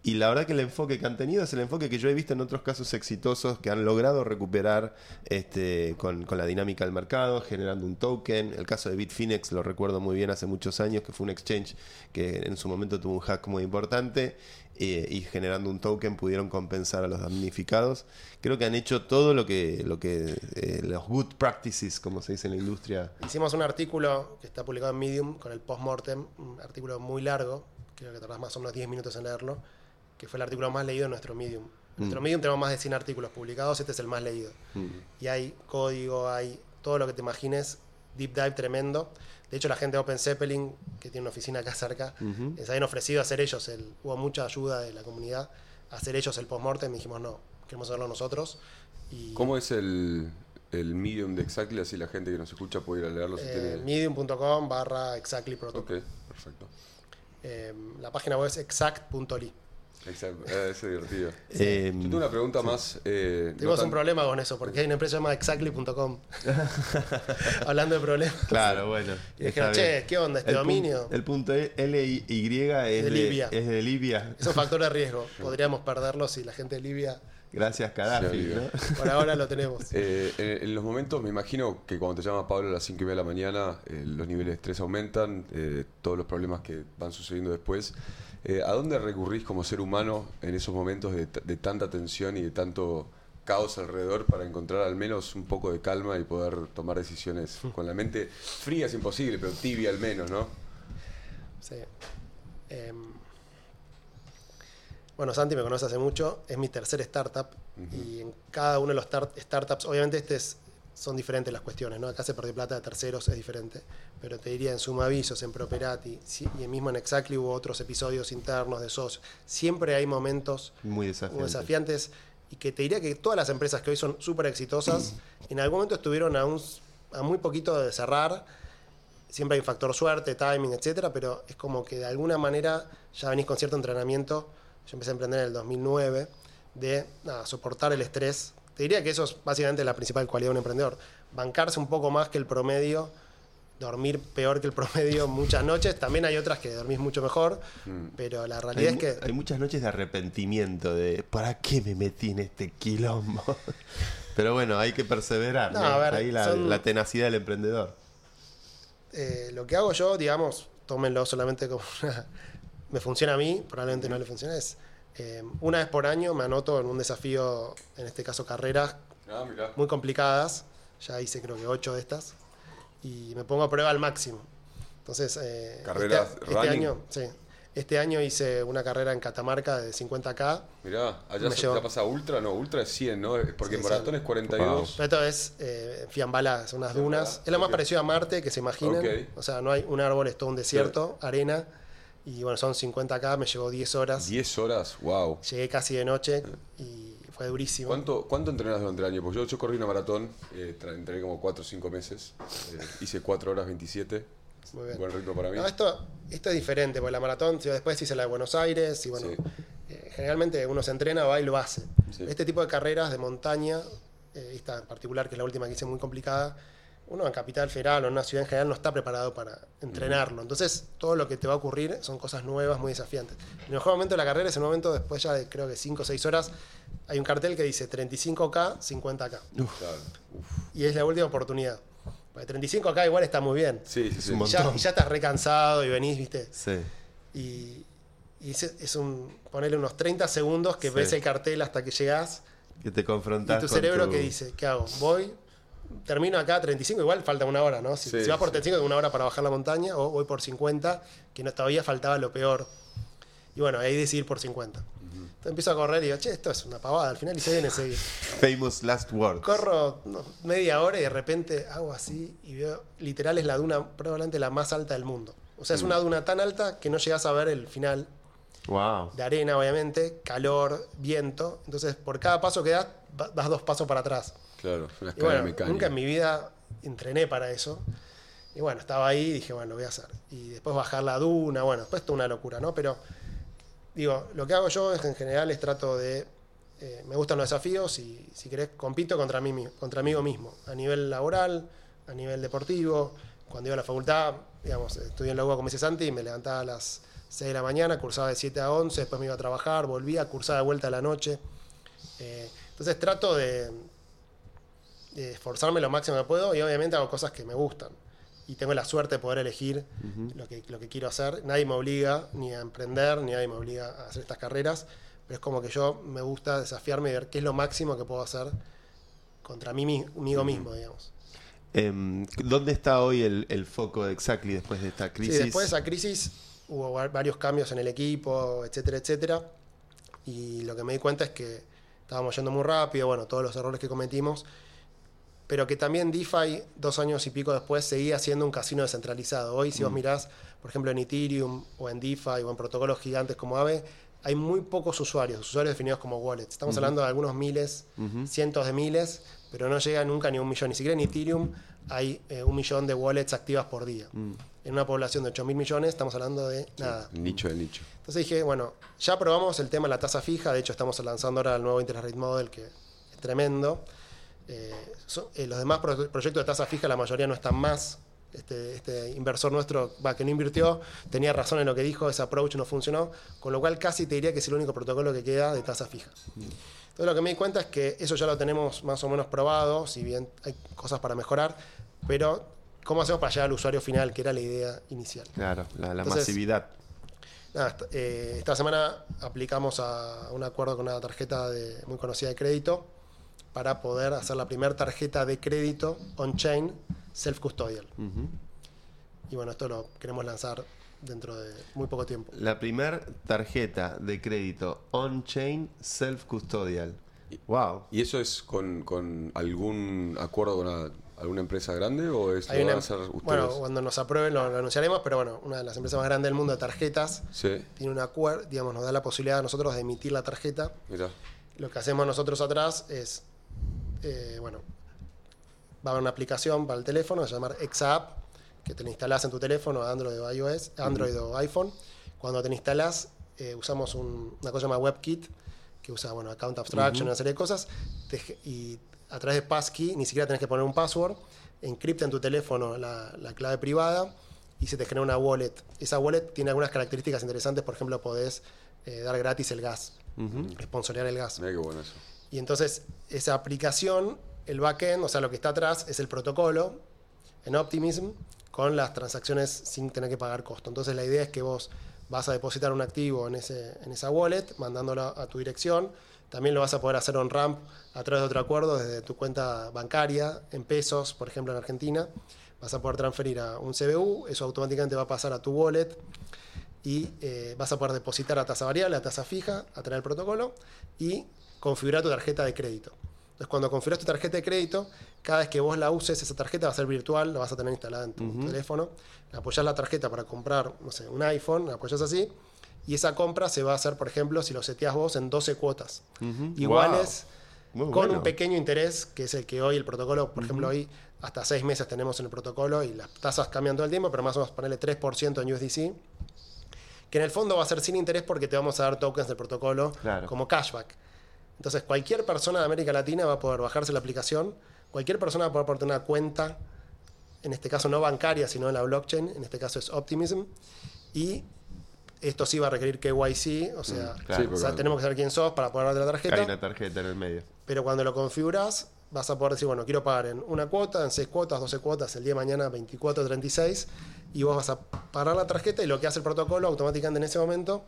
Y la verdad que el enfoque que han tenido es el enfoque que yo he visto en otros casos exitosos que han logrado recuperar este, con, la dinámica del mercado, generando un token. El caso de Bitfinex lo recuerdo muy bien hace muchos años, que fue un exchange que en su momento tuvo un hack muy importante eh, y generando un token pudieron compensar a los damnificados. Creo que han hecho todo lo que, lo que eh, los good practices, como se dice en la industria. Hicimos un artículo que está publicado en Medium con el post-mortem, un artículo muy largo, creo que tardás más o menos 10 minutos en leerlo, que fue el artículo más leído en nuestro Medium. En nuestro Medium tenemos más de 100 artículos publicados, este es el más leído. Y hay código, hay todo lo que te imagines, deep dive tremendo. De hecho, la gente de Open Zeppelin, que tiene una oficina acá cerca, les habían ofrecido hacer ellos, el, hubo mucha ayuda de la comunidad, hacer ellos el post-mortem, y dijimos, no, queremos hacerlo nosotros. Y, ¿Cómo es el, el medium de Exactly? Así la gente que nos escucha puede ir a leerlo si eh, tiene... medium.com barra exactly protocol. Ok, perfecto. Eh, la página web es exact.ly. Exacto, eh, es divertido. Eh, Yo tengo una pregunta más... eh, no Tuvimos tan- un problema con eso, porque hay una empresa llamada exactly.com. <laughs> Hablando de problemas. Claro, bueno. Y dijeron, che. ¿qué onda este El pun- dominio? el punto LY es De de, Libia. es de Libia. Es un factor de riesgo. <laughs> Podríamos perderlo si la gente de Libia. Gracias, Gaddafi. Sí, ¿no? <laughs> Por ahora lo tenemos. Eh, en, en los momentos, me imagino que cuando te llama Pablo a las 5 y media de la mañana, eh, los niveles de estrés aumentan, eh, todos los problemas que van sucediendo después. Eh, ¿A dónde recurrís como ser humano en esos momentos de, t- de tanta tensión y de tanto caos alrededor para encontrar al menos un poco de calma y poder tomar decisiones con la mente fría es imposible, pero tibia al menos, ¿no? Sí. Em, bueno, Santi me conoce hace mucho, es mi tercer startup y en cada uno de los tar- startups, obviamente este es- son diferentes las cuestiones, ¿no? Acá se perdió plata de terceros, es diferente, pero te diría en Sumavisos, en Properati sí, y mismo en Exactly hubo otros episodios internos de socios. Siempre hay momentos Muy muy desafiante. desafiantes y que te diría que todas las empresas que hoy son súper exitosas, en algún momento estuvieron a, un, a muy poquito de cerrar. Siempre hay un factor suerte, timing, etcétera, pero es como que de alguna manera ya venís con cierto entrenamiento. Yo empecé a emprender en el 2009 de nada, soportar el estrés. Te diría que eso es básicamente la principal cualidad de un emprendedor. Bancarse un poco más que el promedio, dormir peor que el <laughs> promedio muchas noches. También hay otras que dormís mucho mejor, pero la Hay, realidad es que hay muchas noches de arrepentimiento de ¿para qué me metí en este quilombo? <laughs> Pero bueno, hay que perseverar. No, ¿no? a ver, Ahí la, son- la tenacidad del emprendedor. eh, lo que hago yo, digamos, tómenlo solamente como una... Me funciona a mí, probablemente no le funciona, es eh, una vez por año me anoto en un desafío, en este caso carreras Ah, muy complicadas, ya hice creo que ocho de estas, y me pongo a prueba al máximo. Entonces, eh, ¿Carreras este, este año, sí, este año hice una carrera en Catamarca de 50K, Mirá, allá se- llevó- ya pasa ultra, no, ultra es 100, ¿no? Porque Sí, en maratón 100. es 42. Pero esto es eh, Fiambala, son unas dunas. Es lo más parecido a Marte que se imaginen. Ok. O sea, no hay un árbol, es todo un desierto, arena. Y bueno, son 50K, me llevó 10 horas. 10 horas, wow. Llegué casi de noche y fue durísimo. ¿Cuánto, ¿Cuánto entrenas durante el año? Pues yo, yo corrí una maratón, eh, entrené como 4 o 5 meses, eh, hice 4 horas 27, Muy bien. buen ritmo para mí. No, esto, esto es diferente, porque la maratón, si después hice la de Buenos Aires, y bueno, Sí. eh, generalmente uno se entrena, va y lo hace. Sí. Este tipo de carreras de montaña, esta en particular, que es la última que hice muy complicada, uno en Capital Federal o en una ciudad en general no está preparado para entrenarlo. Entonces, todo lo que te va a ocurrir son cosas nuevas, muy desafiantes. El mejor momento de la carrera es el momento después ya de creo que 5 o 6 horas, hay un cartel que dice 35K, 50K. Claro. Uf. Y es la última oportunidad. Porque 35K igual está muy bien. Sí, sí, sí. Y ya, y ya estás recansado y venís, viste. Sí. Y, y es, es un. ponerle unos 30 segundos que Sí. ves el cartel hasta que llegás. Que te Y confrontas tu con cerebro tu- que dice, ¿qué hago? Voy, termino acá 35, igual falta una hora, ¿no? Si, Sí, si vas por sí. 35, una hora para bajar la montaña, o voy por 50, que no, todavía faltaba lo peor. Y bueno, ahí decidí ir por 50. Entonces empiezo a correr y digo, che, esto es una pavada, al final hice bien ese <laughs> Famous last word. Corro no, media hora y de repente hago así y veo, literal es la duna probablemente la más alta del mundo. O sea, es una duna tan alta que no llegas a ver el final. Wow. de arena, obviamente, calor, viento. Entonces, por cada paso que das, das dos pasos para atrás. Claro, una Y escalera bueno, mecánica. nunca en mi vida entrené para eso. Y bueno, estaba ahí y dije, bueno, lo voy a hacer. Y después bajar la duna, bueno, después toda una locura, ¿no? Pero, digo, lo que hago yo es que en general es trato de. eh, me gustan los desafíos y, si querés, compito contra mí, contra mí mismo. A nivel laboral, a nivel deportivo. Cuando iba a la facultad, digamos, estudié en la UBA como dice Santi, me levantaba a las 6 de la mañana, cursaba de 7 a 11, después me iba a trabajar, volvía, cursaba de vuelta a la noche. Eh, entonces trato de, de esforzarme lo máximo que puedo y obviamente hago cosas que me gustan. Y tengo la suerte de poder elegir lo, que, lo que quiero hacer. Nadie me obliga ni a emprender, ni nadie me obliga a hacer estas carreras, pero es como que yo me gusta desafiarme y ver qué es lo máximo que puedo hacer contra mí, mi- conmigo mismo, digamos. Em, ¿Dónde está hoy el, el foco de Exactly después de esta crisis? Sí, después de esa crisis hubo va- varios cambios en el equipo, etcétera, etcétera. Y lo que me di cuenta es que estábamos yendo muy rápido, bueno, todos los errores que cometimos, pero que también DeFi, dos años y pico después, seguía siendo un casino descentralizado. Hoy, si vos mirás, por ejemplo, en Ethereum o en DeFi o en protocolos gigantes como Aave, hay muy pocos usuarios, usuarios definidos como wallets. Estamos hablando de algunos miles, cientos de miles, pero no llega nunca ni un millón. Ni siquiera en Ethereum hay eh, un millón de wallets activas por día. En una población de 8 mil millones estamos hablando de nada. Nicho de nicho. Entonces dije, bueno, ya probamos el tema de la tasa fija, de hecho estamos lanzando ahora el nuevo Interest Rate Model, que es tremendo. Eh, so- eh, los demás pro- proyectos de tasa fija, la mayoría no están más. Este, este inversor nuestro, que no invirtió, tenía razón en lo que dijo, ese approach no funcionó, con lo cual casi te diría que es el único protocolo que queda de tasa fija. Entonces lo que me di cuenta es que eso ya lo tenemos más o menos probado, si bien hay cosas para mejorar, pero ¿cómo hacemos para llegar al usuario final, que era la idea inicial? Claro, la, la Entonces- masividad. Nada, eh, esta semana aplicamos a un acuerdo con una tarjeta de- muy conocida de crédito para poder hacer la primera tarjeta de crédito on-chain self-custodial. Y bueno, esto lo queremos lanzar dentro de muy poco tiempo. La primer tarjeta de crédito on-chain self-custodial. Wow. ¿Y eso es con, con algún acuerdo con una- alguna empresa grande o es lo una- van a hacer ustedes? bueno, cuando nos aprueben lo, lo anunciaremos, pero bueno, una de las empresas más grandes del mundo de tarjetas Sí, tiene un acuerdo, digamos, nos da la posibilidad a nosotros de emitir la tarjeta mira. Lo que hacemos nosotros atrás es, eh, bueno, va a haber una aplicación para el teléfono, se llama ExaApp, que te la instalás en tu teléfono, Android o iOS, Android o iPhone. Cuando te la instalás, eh, usamos un- una cosa llamada WebKit, que usa, bueno, Account Abstraction, una serie de cosas, te y a través de Passkey, ni siquiera tenés que poner un password, encripta en tu teléfono la, la clave privada y se te genera una wallet. Esa wallet tiene algunas características interesantes, por ejemplo, podés eh, dar gratis el gas, sponsorear el gas. Mira qué bueno eso. Y entonces esa aplicación, el backend, o sea, lo que está atrás es el protocolo en Optimism con las transacciones sin tener que pagar costo. Entonces la idea es que vos vas a depositar un activo en, ese, en esa wallet, mandándolo a tu dirección. También lo vas a poder hacer on ramp a través de otro acuerdo desde tu cuenta bancaria en pesos, por ejemplo en Argentina. Vas a poder transferir a un CBU, eso automáticamente va a pasar a tu wallet y eh, vas a poder depositar a tasa variable, a tasa fija, a través del protocolo y configurar tu tarjeta de crédito. Entonces, cuando configuras tu tarjeta de crédito, cada vez que vos la uses, esa tarjeta va a ser virtual, la vas a tener instalada en tu teléfono. Apoyás la tarjeta para comprar, no sé, un iPhone, la apoyás así, y esa compra se va a hacer, por ejemplo, si lo seteás vos en 12 cuotas iguales, Muy con bueno. un pequeño interés, que es el que hoy el protocolo, por ejemplo, hoy hasta seis meses tenemos en el protocolo y las tasas cambian todo el tiempo, pero más o menos ponerle 3% en USDC, que en el fondo va a ser sin interés porque te vamos a dar tokens del protocolo Claro. como cashback. Entonces, cualquier persona de América Latina va a poder bajarse la aplicación, cualquier persona va a poder poner una cuenta, en este caso no bancaria, sino en la blockchain, en este caso es Optimism, y esto sí va a requerir KYC, o sea, Mm, claro. Sí, o sea, tenemos que saber quién sos para poder darte la tarjeta. Hay una tarjeta en el medio. Pero cuando lo configuras, vas a poder decir, bueno, quiero pagar en una cuota, en seis cuotas, 12 cuotas, el día de mañana 24, 36, y vos vas a pagar la tarjeta y lo que hace el protocolo automáticamente en ese momento,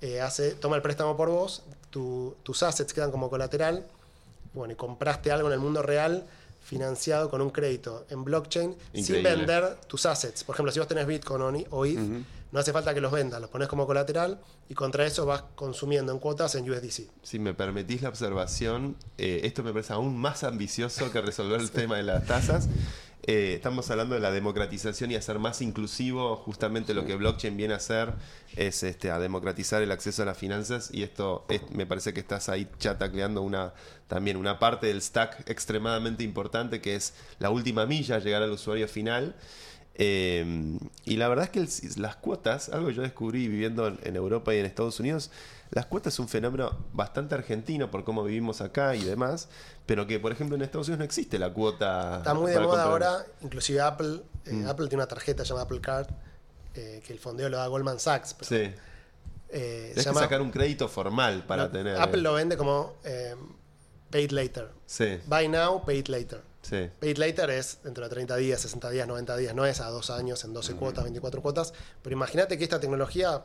eh, hace, toma el préstamo por vos, tu- tus assets quedan como colateral, bueno, y compraste algo en el mundo real financiado con un crédito en blockchain sin vender tus assets. Por ejemplo, si vos tenés Bitcoin o ETH, no hace falta que los vendas, los pones como colateral y contra eso vas consumiendo en cuotas en USDC. Si me permitís la observación, eh, esto me parece aún más ambicioso que resolver el <laughs> tema de las tasas. Eh, estamos hablando de la democratización y hacer más inclusivo. Justamente lo que blockchain viene a hacer es este, a democratizar el acceso a las finanzas y esto es- me parece que estás ahí ya tacleando una, también una parte del stack extremadamente importante que es la última milla, llegar al usuario final. Eh, y la verdad es que el- las cuotas, algo que yo descubrí viviendo en, en Europa y en Estados Unidos, las cuotas es un fenómeno bastante argentino por cómo vivimos acá y demás, pero que por ejemplo en Estados Unidos no existe la cuota. Está muy de moda comprar. ahora, inclusive Apple. eh, Mm. Apple tiene una tarjeta llamada Apple Card, eh, que el fondeo lo da Goldman Sachs. pero, Sí. eh, Tienes que sacar un crédito formal para tener. Apple lo vende como eh, paid later. Sí, Buy now, paid later. sí. Paid later es dentro de 30 días, 60 días, 90 días, no es a dos años, en 12 cuotas, 24 cuotas. Pero imagínate que esta tecnología,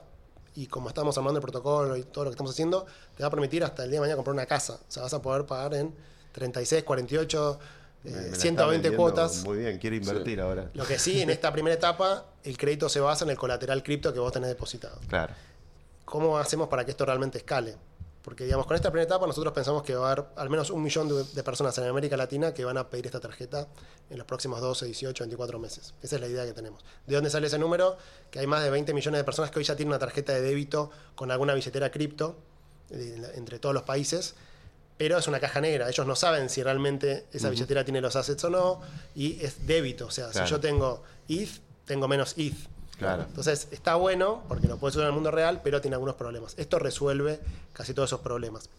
y como estamos armando el protocolo y todo lo que estamos haciendo, te va a permitir hasta el día de mañana comprar una casa. O sea, vas a poder pagar en 36, 48, eh, Me- me la está 120 vendiendo cuotas. Muy bien, quiero invertir ahora. Lo que sí, en esta primera etapa, el crédito se basa en el colateral cripto que vos tenés depositado. Claro. ¿Cómo hacemos para que esto realmente escale? Porque, digamos, con esta primera etapa nosotros pensamos que va a haber al menos un millón de, de personas en América Latina que van a pedir esta tarjeta en los próximos 12, 18, 24 meses. Esa es la idea que tenemos. ¿De dónde sale ese número? Que hay más de 20 millones de personas que hoy ya tienen una tarjeta de débito con alguna billetera cripto eh, entre todos los países. Pero es una caja negra. Ellos no saben si realmente esa billetera tiene los assets o no. Y es débito. O sea, Claro. si yo tengo ETH, tengo menos ETH. Claro. Entonces está bueno porque lo puedes usar en el mundo real, pero tiene algunos problemas. Esto resuelve casi todos esos problemas.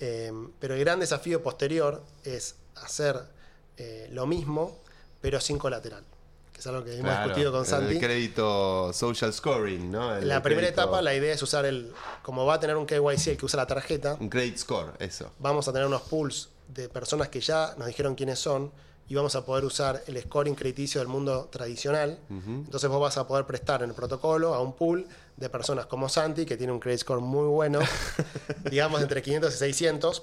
Eh, pero el gran desafío posterior es hacer eh, lo mismo, pero sin colateral, es algo que hemos Claro, discutido con Santi. El crédito social scoring, ¿no? El En la primera crédito- etapa la idea es usar el, como va a tener un KYC el que usa la tarjeta, Un credit score, eso. vamos a tener unos pools de personas que ya nos dijeron quiénes son y vamos a poder usar el scoring crediticio del mundo tradicional. Entonces vos vas a poder prestar en el protocolo a un pool de personas como Santi, que tiene un credit score muy bueno, <laughs> digamos entre 500 y 600.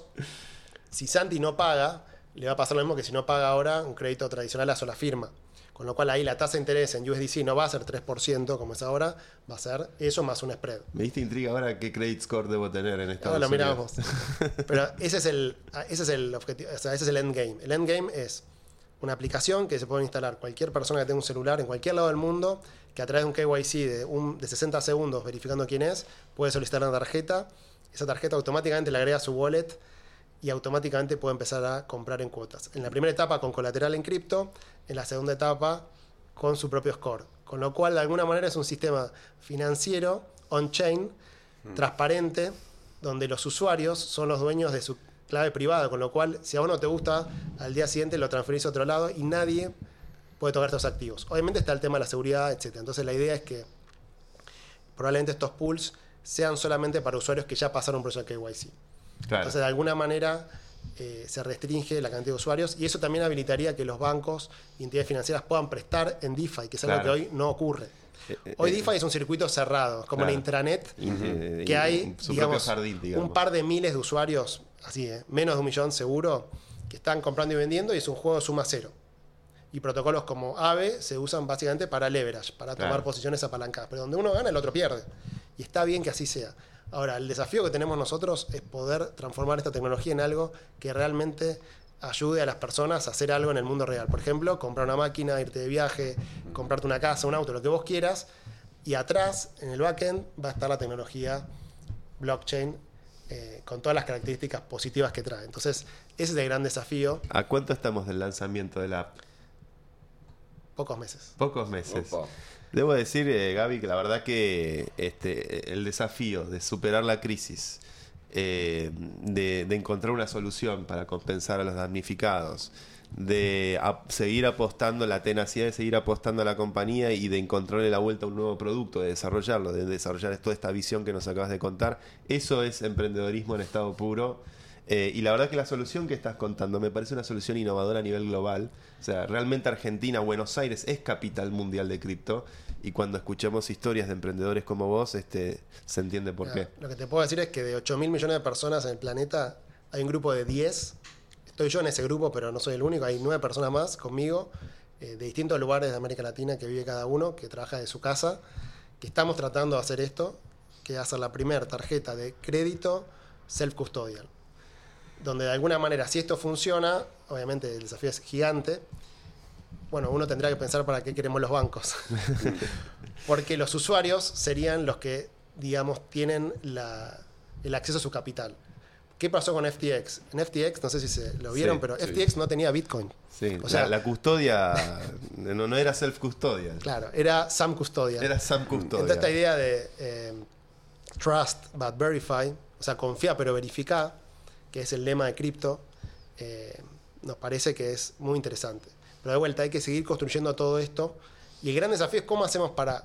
Si Santi no paga, le va a pasar lo mismo que si no paga ahora un crédito tradicional a sola firma. Con lo cual ahí la tasa de interés en USDC no va a ser 3% como es ahora, va a ser eso más un spread. Me diste intriga ahora qué credit score debo tener en Estados Ahora lo Unidos. miramos. Pero ese es el, ese es el objetivo, o sea, ese es el endgame. El endgame es una aplicación que se puede instalar cualquier persona que tenga un celular en cualquier lado del mundo, que a través de un KYC de, un, de 60 segundos verificando quién es, puede solicitar una tarjeta. Esa tarjeta automáticamente le agrega a su wallet y automáticamente puede empezar a comprar en cuotas. En la primera etapa con colateral en cripto, en la segunda etapa con su propio score. Con lo cual, de alguna manera, es un sistema financiero on-chain, transparente, donde los usuarios son los dueños de su clave privada, con lo cual, si a uno te gusta, al día siguiente lo transferís a otro lado y nadie puede tocar estos activos. Obviamente está el tema de la seguridad, etc. Entonces la idea es que probablemente estos pools sean solamente para usuarios que ya pasaron por eso de KYC. Claro. Entonces, de alguna manera eh, se restringe la cantidad de usuarios y eso también habilitaría que los bancos y entidades financieras puedan prestar en DeFi, que es algo Claro. que hoy no ocurre. Eh, eh, Hoy DeFi es un circuito cerrado, es como Claro. una intranet que hay su digamos, propio jardín, digamos. un par de miles de usuarios, así, eh, menos de un millón seguro, que están comprando y vendiendo y es un juego de suma cero. Y protocolos como AVE se usan básicamente para leverage, para tomar Claro. posiciones apalancadas. Pero donde uno gana, el otro pierde. Y está bien que así sea. Ahora, el desafío que tenemos nosotros es poder transformar esta tecnología en algo que realmente ayude a las personas a hacer algo en el mundo real. Por ejemplo, comprar una máquina, irte de viaje, comprarte una casa, un auto, lo que vos quieras. Y atrás, en el backend, va a estar la tecnología blockchain eh, con todas las características positivas que trae. Entonces, ese es el gran desafío. ¿A cuánto estamos del lanzamiento de la app? Pocos meses. Pocos meses. Opa. Debo decir, eh, Gaby, que la verdad que este, el desafío de superar la crisis, eh, de, encontrar una solución para compensar a los damnificados, de seguir apostando, la tenacidad de seguir apostando a la compañía y de encontrarle la vuelta a un nuevo producto, de desarrollarlo, de desarrollar toda esta visión que nos acabas de contar, eso es emprendedorismo en estado puro. Eh, y la verdad que la solución que estás contando me parece una solución innovadora a nivel global. O sea, realmente Argentina, Buenos Aires es capital mundial de cripto. Y cuando escuchamos historias de emprendedores como vos, este, se entiende por qué. Lo que te puedo decir es que de 8 mil millones de personas en el planeta, hay un grupo de 10. Estoy yo en ese grupo, pero no soy el único. Hay 9 personas más conmigo, eh, de distintos lugares de América Latina que vive cada uno, que trabaja de su casa, que estamos tratando de hacer esto, que es hacer la primera tarjeta de crédito self-custodial. Donde de alguna manera, si esto funciona, obviamente el desafío es gigante, bueno, uno tendrá que pensar para qué queremos los bancos. <laughs> Porque los usuarios serían los que, digamos, tienen la- el acceso a su capital. ¿Qué pasó con FTX? En FTX, no sé si se lo vieron, Sí, pero sí. FTX no tenía Bitcoin. Sí, O sea, la, la custodia no, no era self-custodial. Claro, era Sam Custodia. Era Sam Custodia. Entonces esta idea de eh, trust but verify, o sea, confía pero verifica, que es el lema de cripto, eh, nos parece que es muy interesante. Pero de vuelta hay que seguir construyendo todo esto y el gran desafío es cómo hacemos para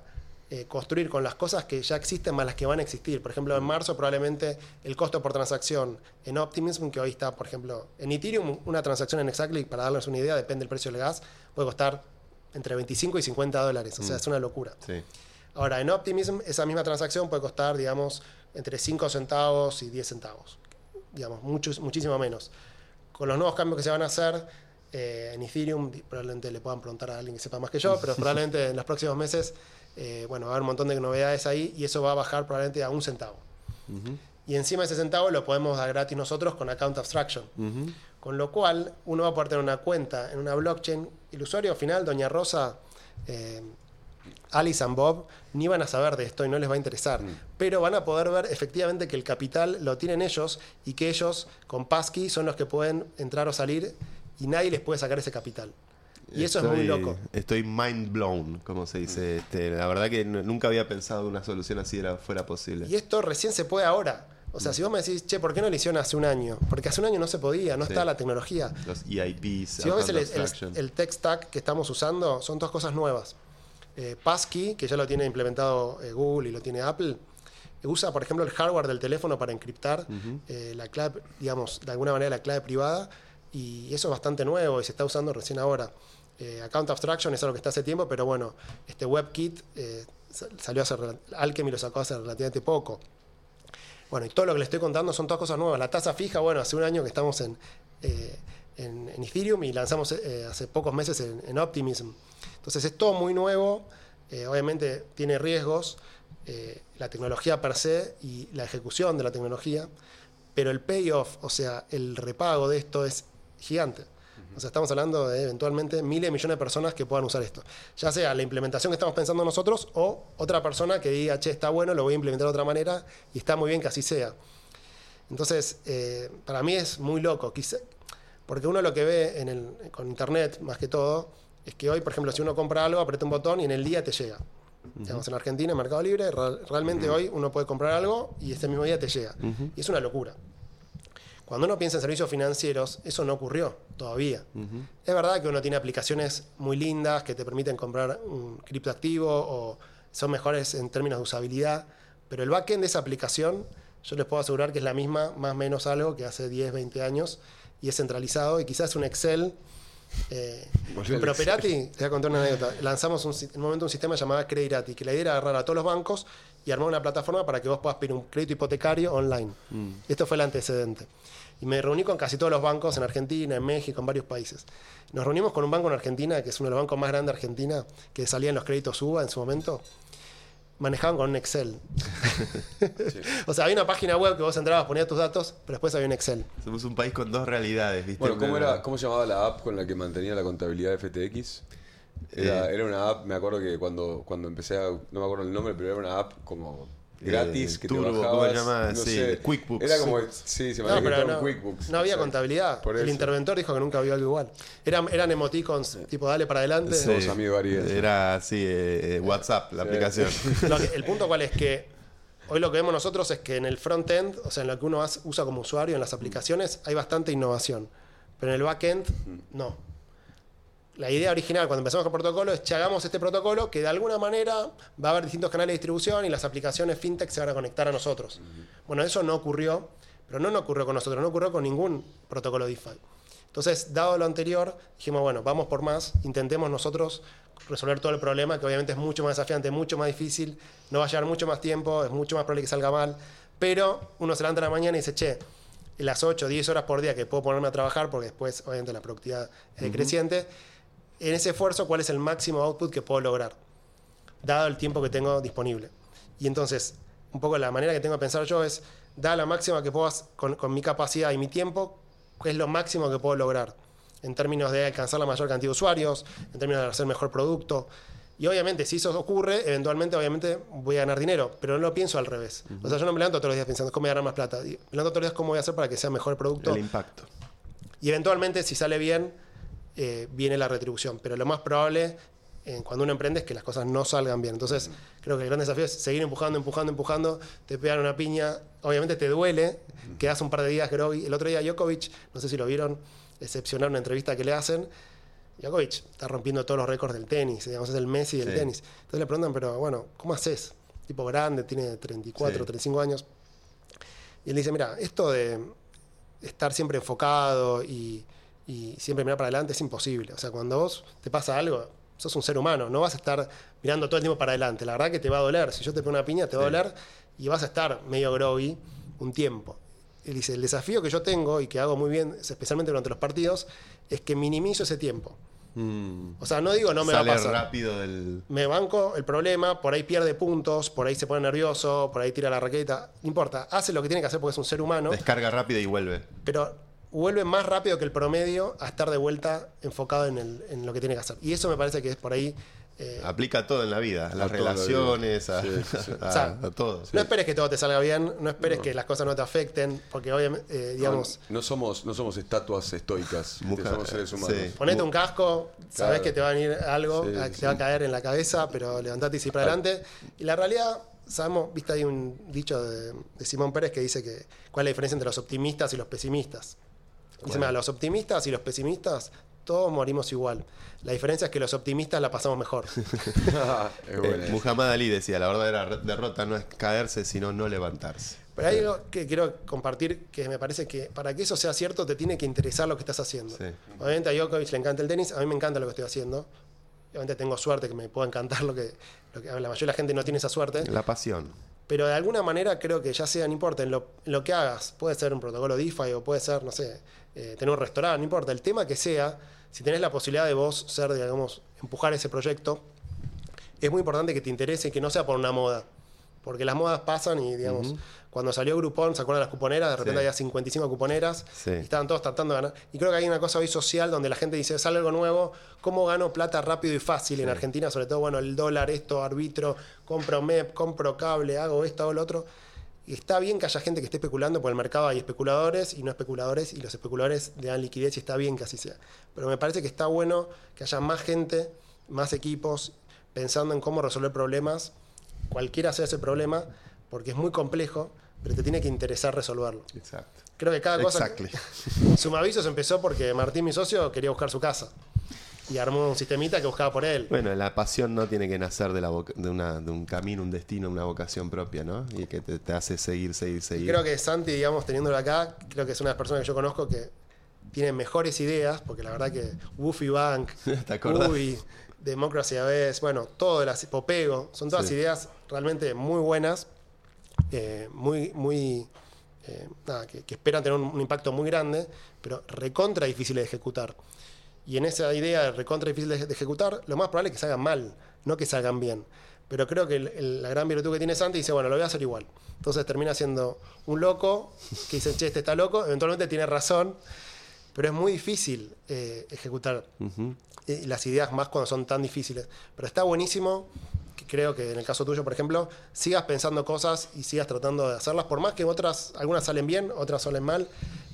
eh, construir con las cosas que ya existen más las que van a existir. Por ejemplo, en marzo probablemente el costo por transacción en Optimism, que hoy está, por ejemplo, en Ethereum, una transacción en Exactly, para darles una idea, depende del precio del gas, puede costar entre 25 y 50 dólares. O sea, es una locura. Sí. Ahora, en Optimism, esa misma transacción puede costar, digamos, entre 5 centavos y 10 centavos. Digamos, muchos, muchísimo menos. Con los nuevos cambios que se van a hacer eh, en Ethereum, probablemente le puedan preguntar a alguien que sepa más que yo, pero <laughs> probablemente en los próximos meses, eh, bueno, va a haber un montón de novedades ahí y eso va a bajar probablemente a un centavo. Y encima de ese centavo lo podemos dar gratis nosotros con Account Abstraction. Con lo cual, uno va a poder tener una cuenta en una blockchain. El usuario final, Doña Rosa, eh, Alice and Bob, ni van a saber de esto y no les va a interesar. Pero van a poder ver efectivamente que el capital lo tienen ellos y que ellos, con Passkey, son los que pueden entrar o salir y nadie les puede sacar ese capital. Y eso es muy loco. Estoy mind blown, como se dice. Este, la verdad que nunca había pensado una solución así era, fuera posible. Y esto recién se puede ahora. O sea, si vos me decís, che, ¿por qué no lo hicieron hace un año? Porque hace un año no se podía, no Sí. está la tecnología. Los EIPs, Si vos ves el, el- el tech stack que estamos usando, son dos cosas nuevas. Eh, Passkey, que ya lo tiene implementado eh, Google y lo tiene Apple, usa, por ejemplo, el hardware del teléfono para encriptar eh, la clave, digamos, de alguna manera la clave privada, y eso es bastante nuevo y se está usando recién ahora. Eh, Account Abstraction es algo que está hace tiempo, pero bueno, este WebKit sa- salió hace, Alchemy lo sacó hace relativamente poco. Bueno, y todo lo que le estoy contando son todas cosas nuevas. La tasa fija, bueno, hace un año que estamos en, en, en Ethereum y lanzamos hace pocos meses en, en Optimism. Entonces es todo muy nuevo, eh, obviamente tiene riesgos, eh, la tecnología per se y la ejecución de la tecnología, pero el payoff, o sea, el repago de esto es gigante. O sea, estamos hablando de eventualmente miles de millones de personas que puedan usar esto. Ya sea la implementación que estamos pensando nosotros o otra persona que diga, che, está bueno, lo voy a implementar de otra manera y está muy bien que así sea. Entonces, eh, para mí es muy loco, quizá- porque uno lo que ve en el, con internet, más que todo, es que hoy, por ejemplo, si uno compra algo, aprieta un botón y en el día te llega. Digamos, en Argentina, en Mercado Libre, real- realmente hoy uno puede comprar algo y ese mismo día te llega. Y es una locura. Cuando uno piensa en servicios financieros, eso no ocurrió todavía. Es verdad que uno tiene aplicaciones muy lindas que te permiten comprar un criptoactivo o son mejores en términos de usabilidad, pero el backend de esa aplicación, yo les puedo asegurar que es la misma, más o menos algo que hace 10, 20 años, y es centralizado, y quizás un Excel. Eh, en el Prosperati, te voy a contar una anécdota. Lanzamos un, en un momento un sistema llamado Creditrati, que la idea era agarrar a todos los bancos y armar una plataforma para que vos puedas pedir un crédito hipotecario online. Y esto fue el antecedente. Y me reuní con casi todos los bancos en Argentina, en México, en varios países. Nos reunimos con un banco en Argentina, que es uno de los bancos más grandes de Argentina, que salían los créditos UBA en su momento. Manejaban con un Excel. <laughs> o sea, había una página web que vos entrabas, ponías tus datos, pero después había un Excel. Somos un país con dos realidades, ¿viste? Bueno, ¿cómo, era, ¿cómo se llamaba la app con la que mantenía la contabilidad de FTX? Era, Eh. era una app, me acuerdo que cuando, cuando empecé a. No me acuerdo el nombre, pero era una app como gratis Eh, que Turbo, te ¿cómo bajabas. se llama? No Sí, sé, QuickBooks. Era como. Sí, se me No, pero QuickBooks. no había contabilidad. Por El interventor dijo que nunca había algo igual. Eran, eran emoticons, tipo dale para adelante. Sí, Somos amigos. Era así, eh, eh, WhatsApp, la Sí. aplicación. Lo que- el punto cuál es que hoy lo que vemos nosotros es que en el front-end, o sea, en lo que uno usa como usuario en las aplicaciones, hay bastante innovación. Pero en el back-end, no. La idea original cuando empezamos con el protocolo es que hagamos este protocolo que de alguna manera va a haber distintos canales de distribución y las aplicaciones fintech se van a conectar a nosotros. Bueno, eso no ocurrió, pero no, no ocurrió con nosotros, no ocurrió con ningún protocolo DeFi. Entonces, dado lo anterior, dijimos, bueno, vamos por más, intentemos nosotros resolver todo el problema, que obviamente es mucho más desafiante, mucho más difícil, no va a llevar mucho más tiempo, es mucho más probable que salga mal, pero uno se levanta a la mañana y dice, che, las 8 o 10 horas por día que puedo ponerme a trabajar, porque después obviamente la productividad es decreciente, en ese esfuerzo, ¿cuál es el máximo output que puedo lograr? Dado el tiempo que tengo disponible. Y entonces, un poco la manera que tengo de pensar yo es, dada la máxima que puedo, hac- con, con mi capacidad y mi tiempo, ¿qué es lo máximo que puedo lograr? en términos de alcanzar la mayor cantidad de usuarios, en términos de hacer mejor producto. Y obviamente, si eso ocurre, eventualmente, obviamente, voy a ganar dinero, pero no lo pienso al revés. O sea, yo no me levanto todos los días pensando cómo voy a ganar más plata. Me levanto todos los días cómo voy a hacer para que sea mejor el producto. El impacto. Y eventualmente, si sale bien, eh, viene la retribución. Pero lo más probable eh, cuando uno emprende es que las cosas no salgan bien. Entonces, creo que el gran desafío es seguir empujando, empujando, empujando. Te pegan una piña. Obviamente te duele. Quedas un par de días groggy. El otro día, Djokovic, no sé si lo vieron, excepcional una entrevista que le hacen. Djokovic está rompiendo todos los récords del tenis. Digamos, es el Messi del Sí. tenis. Entonces le preguntan, pero bueno, ¿cómo haces? Tipo grande, tiene 34, Sí. 35 años. Y él dice, mira, esto de estar siempre enfocado y, y siempre mirar para adelante es imposible. O sea, cuando vos te pasa algo, sos un ser humano, no vas a estar mirando todo el tiempo para adelante. La verdad que te va a doler. Si yo te pego una piña, te va a Sí. doler y vas a estar medio groggy un tiempo. Él dice, el desafío que yo tengo y que hago muy bien, especialmente durante los partidos, es que minimizo ese tiempo. Mm. O sea, no digo no me Sale va a pasar rápido del. me banco el problema, por ahí pierde puntos, por ahí se pone nervioso, por ahí tira la raqueta, no importa, hace lo que tiene que hacer porque es un ser humano, Descarga rápido y vuelve. pero vuelve más rápido que el promedio a estar de vuelta enfocado en, el- en lo que tiene que hacer. Y eso me parece que es por ahí... eh, Aplica todo en la vida. A las la relaciones, a, vida. Sí, sí. <laughs> a- O sea, a todo. No esperes que todo te salga bien, no esperes que las cosas no te afecten, porque obviamente, eh, digamos, No, no somos, no somos estatuas estoicas. Mujer- somos seres humanos. sí. ponete un casco, sabes Claro. que te va a venir algo, Sí, a- que sí. te va a caer en la cabeza, pero levantate y sigue para adelante. Y la realidad, sabemos, viste, hay un dicho de, de Simón Pérez que dice que cuál es la diferencia entre los optimistas y los pesimistas. Dice, mira, los optimistas y los pesimistas, todos morimos igual. La diferencia es que los optimistas la pasamos mejor. <laughs> Eh. Muhammad Ali decía, la verdadera derrota no es caerse, sino no levantarse. Pero hay algo que quiero compartir que me parece que para que eso sea cierto te tiene que interesar lo que estás haciendo. Sí. Obviamente a Djokovic le encanta el tenis, a mí me encanta lo que estoy haciendo. Obviamente tengo suerte que me pueda encantar lo que, lo que la mayoría de la gente no tiene esa suerte. La pasión. Pero de alguna manera creo que ya sea, no importa, en lo, en lo que hagas, puede ser un protocolo DeFi o puede ser, no sé, eh, tener un restaurante, no importa, el tema que sea, si tenés la posibilidad de vos ser, digamos, empujar ese proyecto, es muy importante que te interese y que no sea por una moda. Porque las modas pasan y, digamos, cuando salió Groupon, ¿se acuerdan de las cuponeras? De repente Sí. había 55 cuponeras Sí. y estaban todos tratando de ganar. Y creo que hay una cosa hoy social donde la gente dice, sale algo nuevo, ¿cómo gano plata rápido y fácil? En Argentina, sobre todo, bueno, el dólar, esto, arbitro, compro MEP, compro cable, hago esto, hago lo otro. Y está bien que haya gente que esté especulando, porque en el mercado hay especuladores y no especuladores, y los especuladores le dan liquidez y está bien que así sea. Pero me parece que está bueno que haya más gente, más equipos, pensando en cómo resolver problemas, cualquiera sea ese problema, porque es muy complejo, pero te tiene que interesar resolverlo. Exacto. Creo que cada cosa... Exactly. <laughs> Sumavisos empezó porque Martín, mi socio, quería buscar su casa. Y armó un sistemita que buscaba por él. Bueno, la pasión no tiene que nacer de, la voca- de, una, de un camino, un destino, una vocación propia, ¿no? Y que te, te hace seguir, seguir, Y seguir. creo que Santi, digamos, teniéndolo acá, creo que es una de las personas que yo conozco que tiene mejores ideas, porque la verdad que Woofy Bank, <laughs> ¿Te acordás? Ubi, Democracy a veces, bueno, todo las Popego, son todas Sí. ideas realmente muy buenas, eh, muy, muy, eh, nada, que, que esperan tener un, un impacto muy grande, pero recontra difíciles de ejecutar. Y en esa idea de recontra difícil de, de ejecutar, lo más probable es que salgan mal, no que salgan bien. Pero creo que el- el- la gran virtud que tiene Santi dice, bueno, lo voy a hacer igual. Entonces termina siendo un loco que dice, che, este está loco, eventualmente tiene razón, pero es muy difícil eh, ejecutar Ujú. eh, las ideas más cuando son tan difíciles. Pero está buenísimo que creo que en el caso tuyo, por ejemplo, sigas pensando cosas y sigas tratando de hacerlas, por más que otras, algunas salen bien, otras salen mal,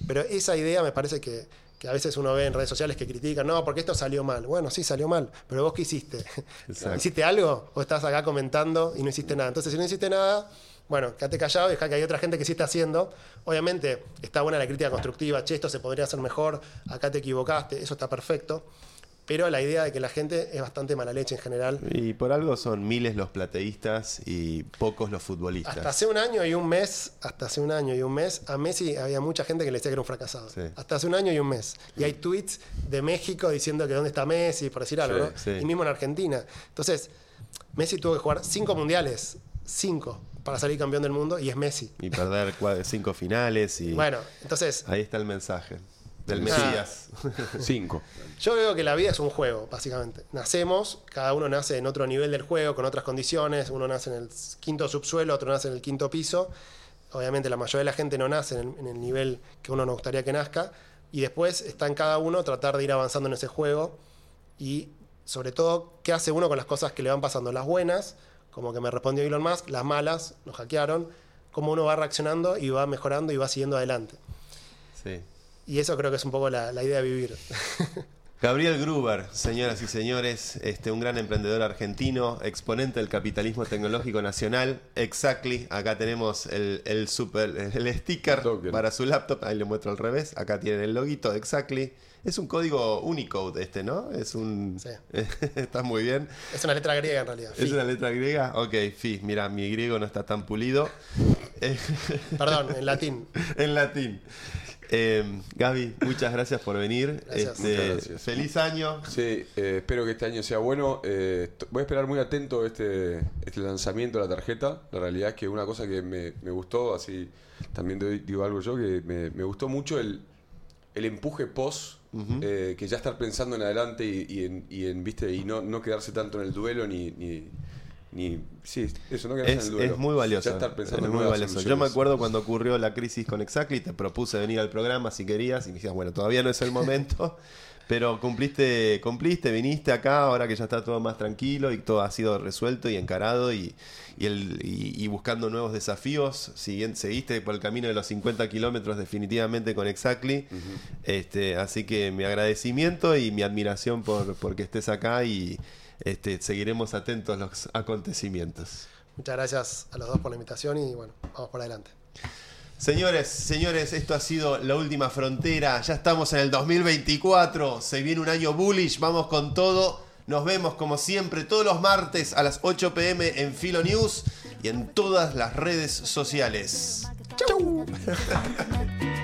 pero esa idea me parece que, que a veces uno ve en redes sociales que critican, no, porque esto salió mal. Bueno, sí, salió mal, pero vos qué hiciste? Exacto. ¿Hiciste algo o estás acá comentando y no hiciste nada? Entonces, si no hiciste nada, bueno, quédate callado y deja que hay otra gente que sí está haciendo. Obviamente está buena la crítica constructiva, che, esto se podría hacer mejor, acá te equivocaste, eso está perfecto. Pero la idea de que la gente es bastante mala leche en general. Y por algo son miles los plateístas y pocos los futbolistas. Hasta hace un año y un mes, hasta hace un año y un mes, a Messi había mucha gente que le decía que era un fracasado. Sí. Hasta hace un año y un mes. Y hay tweets de México diciendo que dónde está Messi, por decir algo, Sí, ¿no? sí. Y mismo en Argentina. Entonces, Messi tuvo que jugar cinco mundiales, cinco, para salir campeón del mundo, y es Messi. Y perder cinco finales y Bueno, entonces, ahí está el mensaje del Ah. Mesías. <laughs> Cinco. Yo veo que la vida es un juego, básicamente. Nacemos, cada uno nace en otro nivel del juego, con otras condiciones. Uno nace en el quinto subsuelo, otro nace en el quinto piso. Obviamente la mayoría de la gente no nace en el, en el nivel que uno nos gustaría que nazca. Y después está en cada uno tratar de ir avanzando en ese juego. Y sobre todo, qué hace uno con las cosas que le van pasando. Las buenas, como que me respondió Elon Musk, las malas, nos hackearon. Cómo uno va reaccionando y va mejorando y va siguiendo adelante. Sí. Y eso creo que es un poco la, la idea de vivir. <laughs> Gabriel Gruber, señoras y señores, este, un gran emprendedor argentino, exponente del capitalismo tecnológico nacional. Exactly, acá tenemos el, el super, el sticker para su laptop. Ahí le muestro al revés. Acá tienen el loguito de Exactly. Es un código Unicode este, ¿no? Es un. Sí. <laughs> Está muy bien. es una letra griega en realidad. ¿Es Fi. una letra griega? Ok, fi. Mira, mi griego no está tan pulido. <laughs> Perdón, en latín. <laughs> en latín. Eh, Gaby, muchas gracias por venir. Gracias. Este, Muchas gracias. Feliz año. Sí, eh, espero que este año sea bueno. Eh, voy a esperar muy atento este, este lanzamiento de la tarjeta. La realidad es que una cosa que me, me gustó, así también digo algo yo, que me, me gustó mucho el, el empuje post, eh, que ya estar pensando en adelante y, y en, y en, viste, y no, no quedarse tanto en el duelo ni, ni, ni- sí, eso, no quedarse Es, en el duelo. es muy valioso. Ya estar pensando es en muy valioso. Yo me acuerdo cuando ocurrió la crisis con Exactly, te propuse venir al programa si querías y me decías, bueno, todavía no es el momento, <laughs> pero cumpliste, cumpliste, viniste acá ahora que ya está todo más tranquilo y todo ha sido resuelto y encarado y, y, el, y, y buscando nuevos desafíos. Siguien- seguiste por el camino de los 50 kilómetros definitivamente con Exactly. este, así que mi agradecimiento y mi admiración por, por que estés acá y este, seguiremos atentos a los acontecimientos. Muchas gracias a los dos por la invitación y bueno, vamos por adelante. Señores, señores, esto ha sido La Última Frontera. Ya estamos en el 2024. Se viene un año bullish. Vamos con todo. Nos vemos como siempre todos los martes a las 8 pm en Filo News y en todas las redes sociales. Chau. <laughs>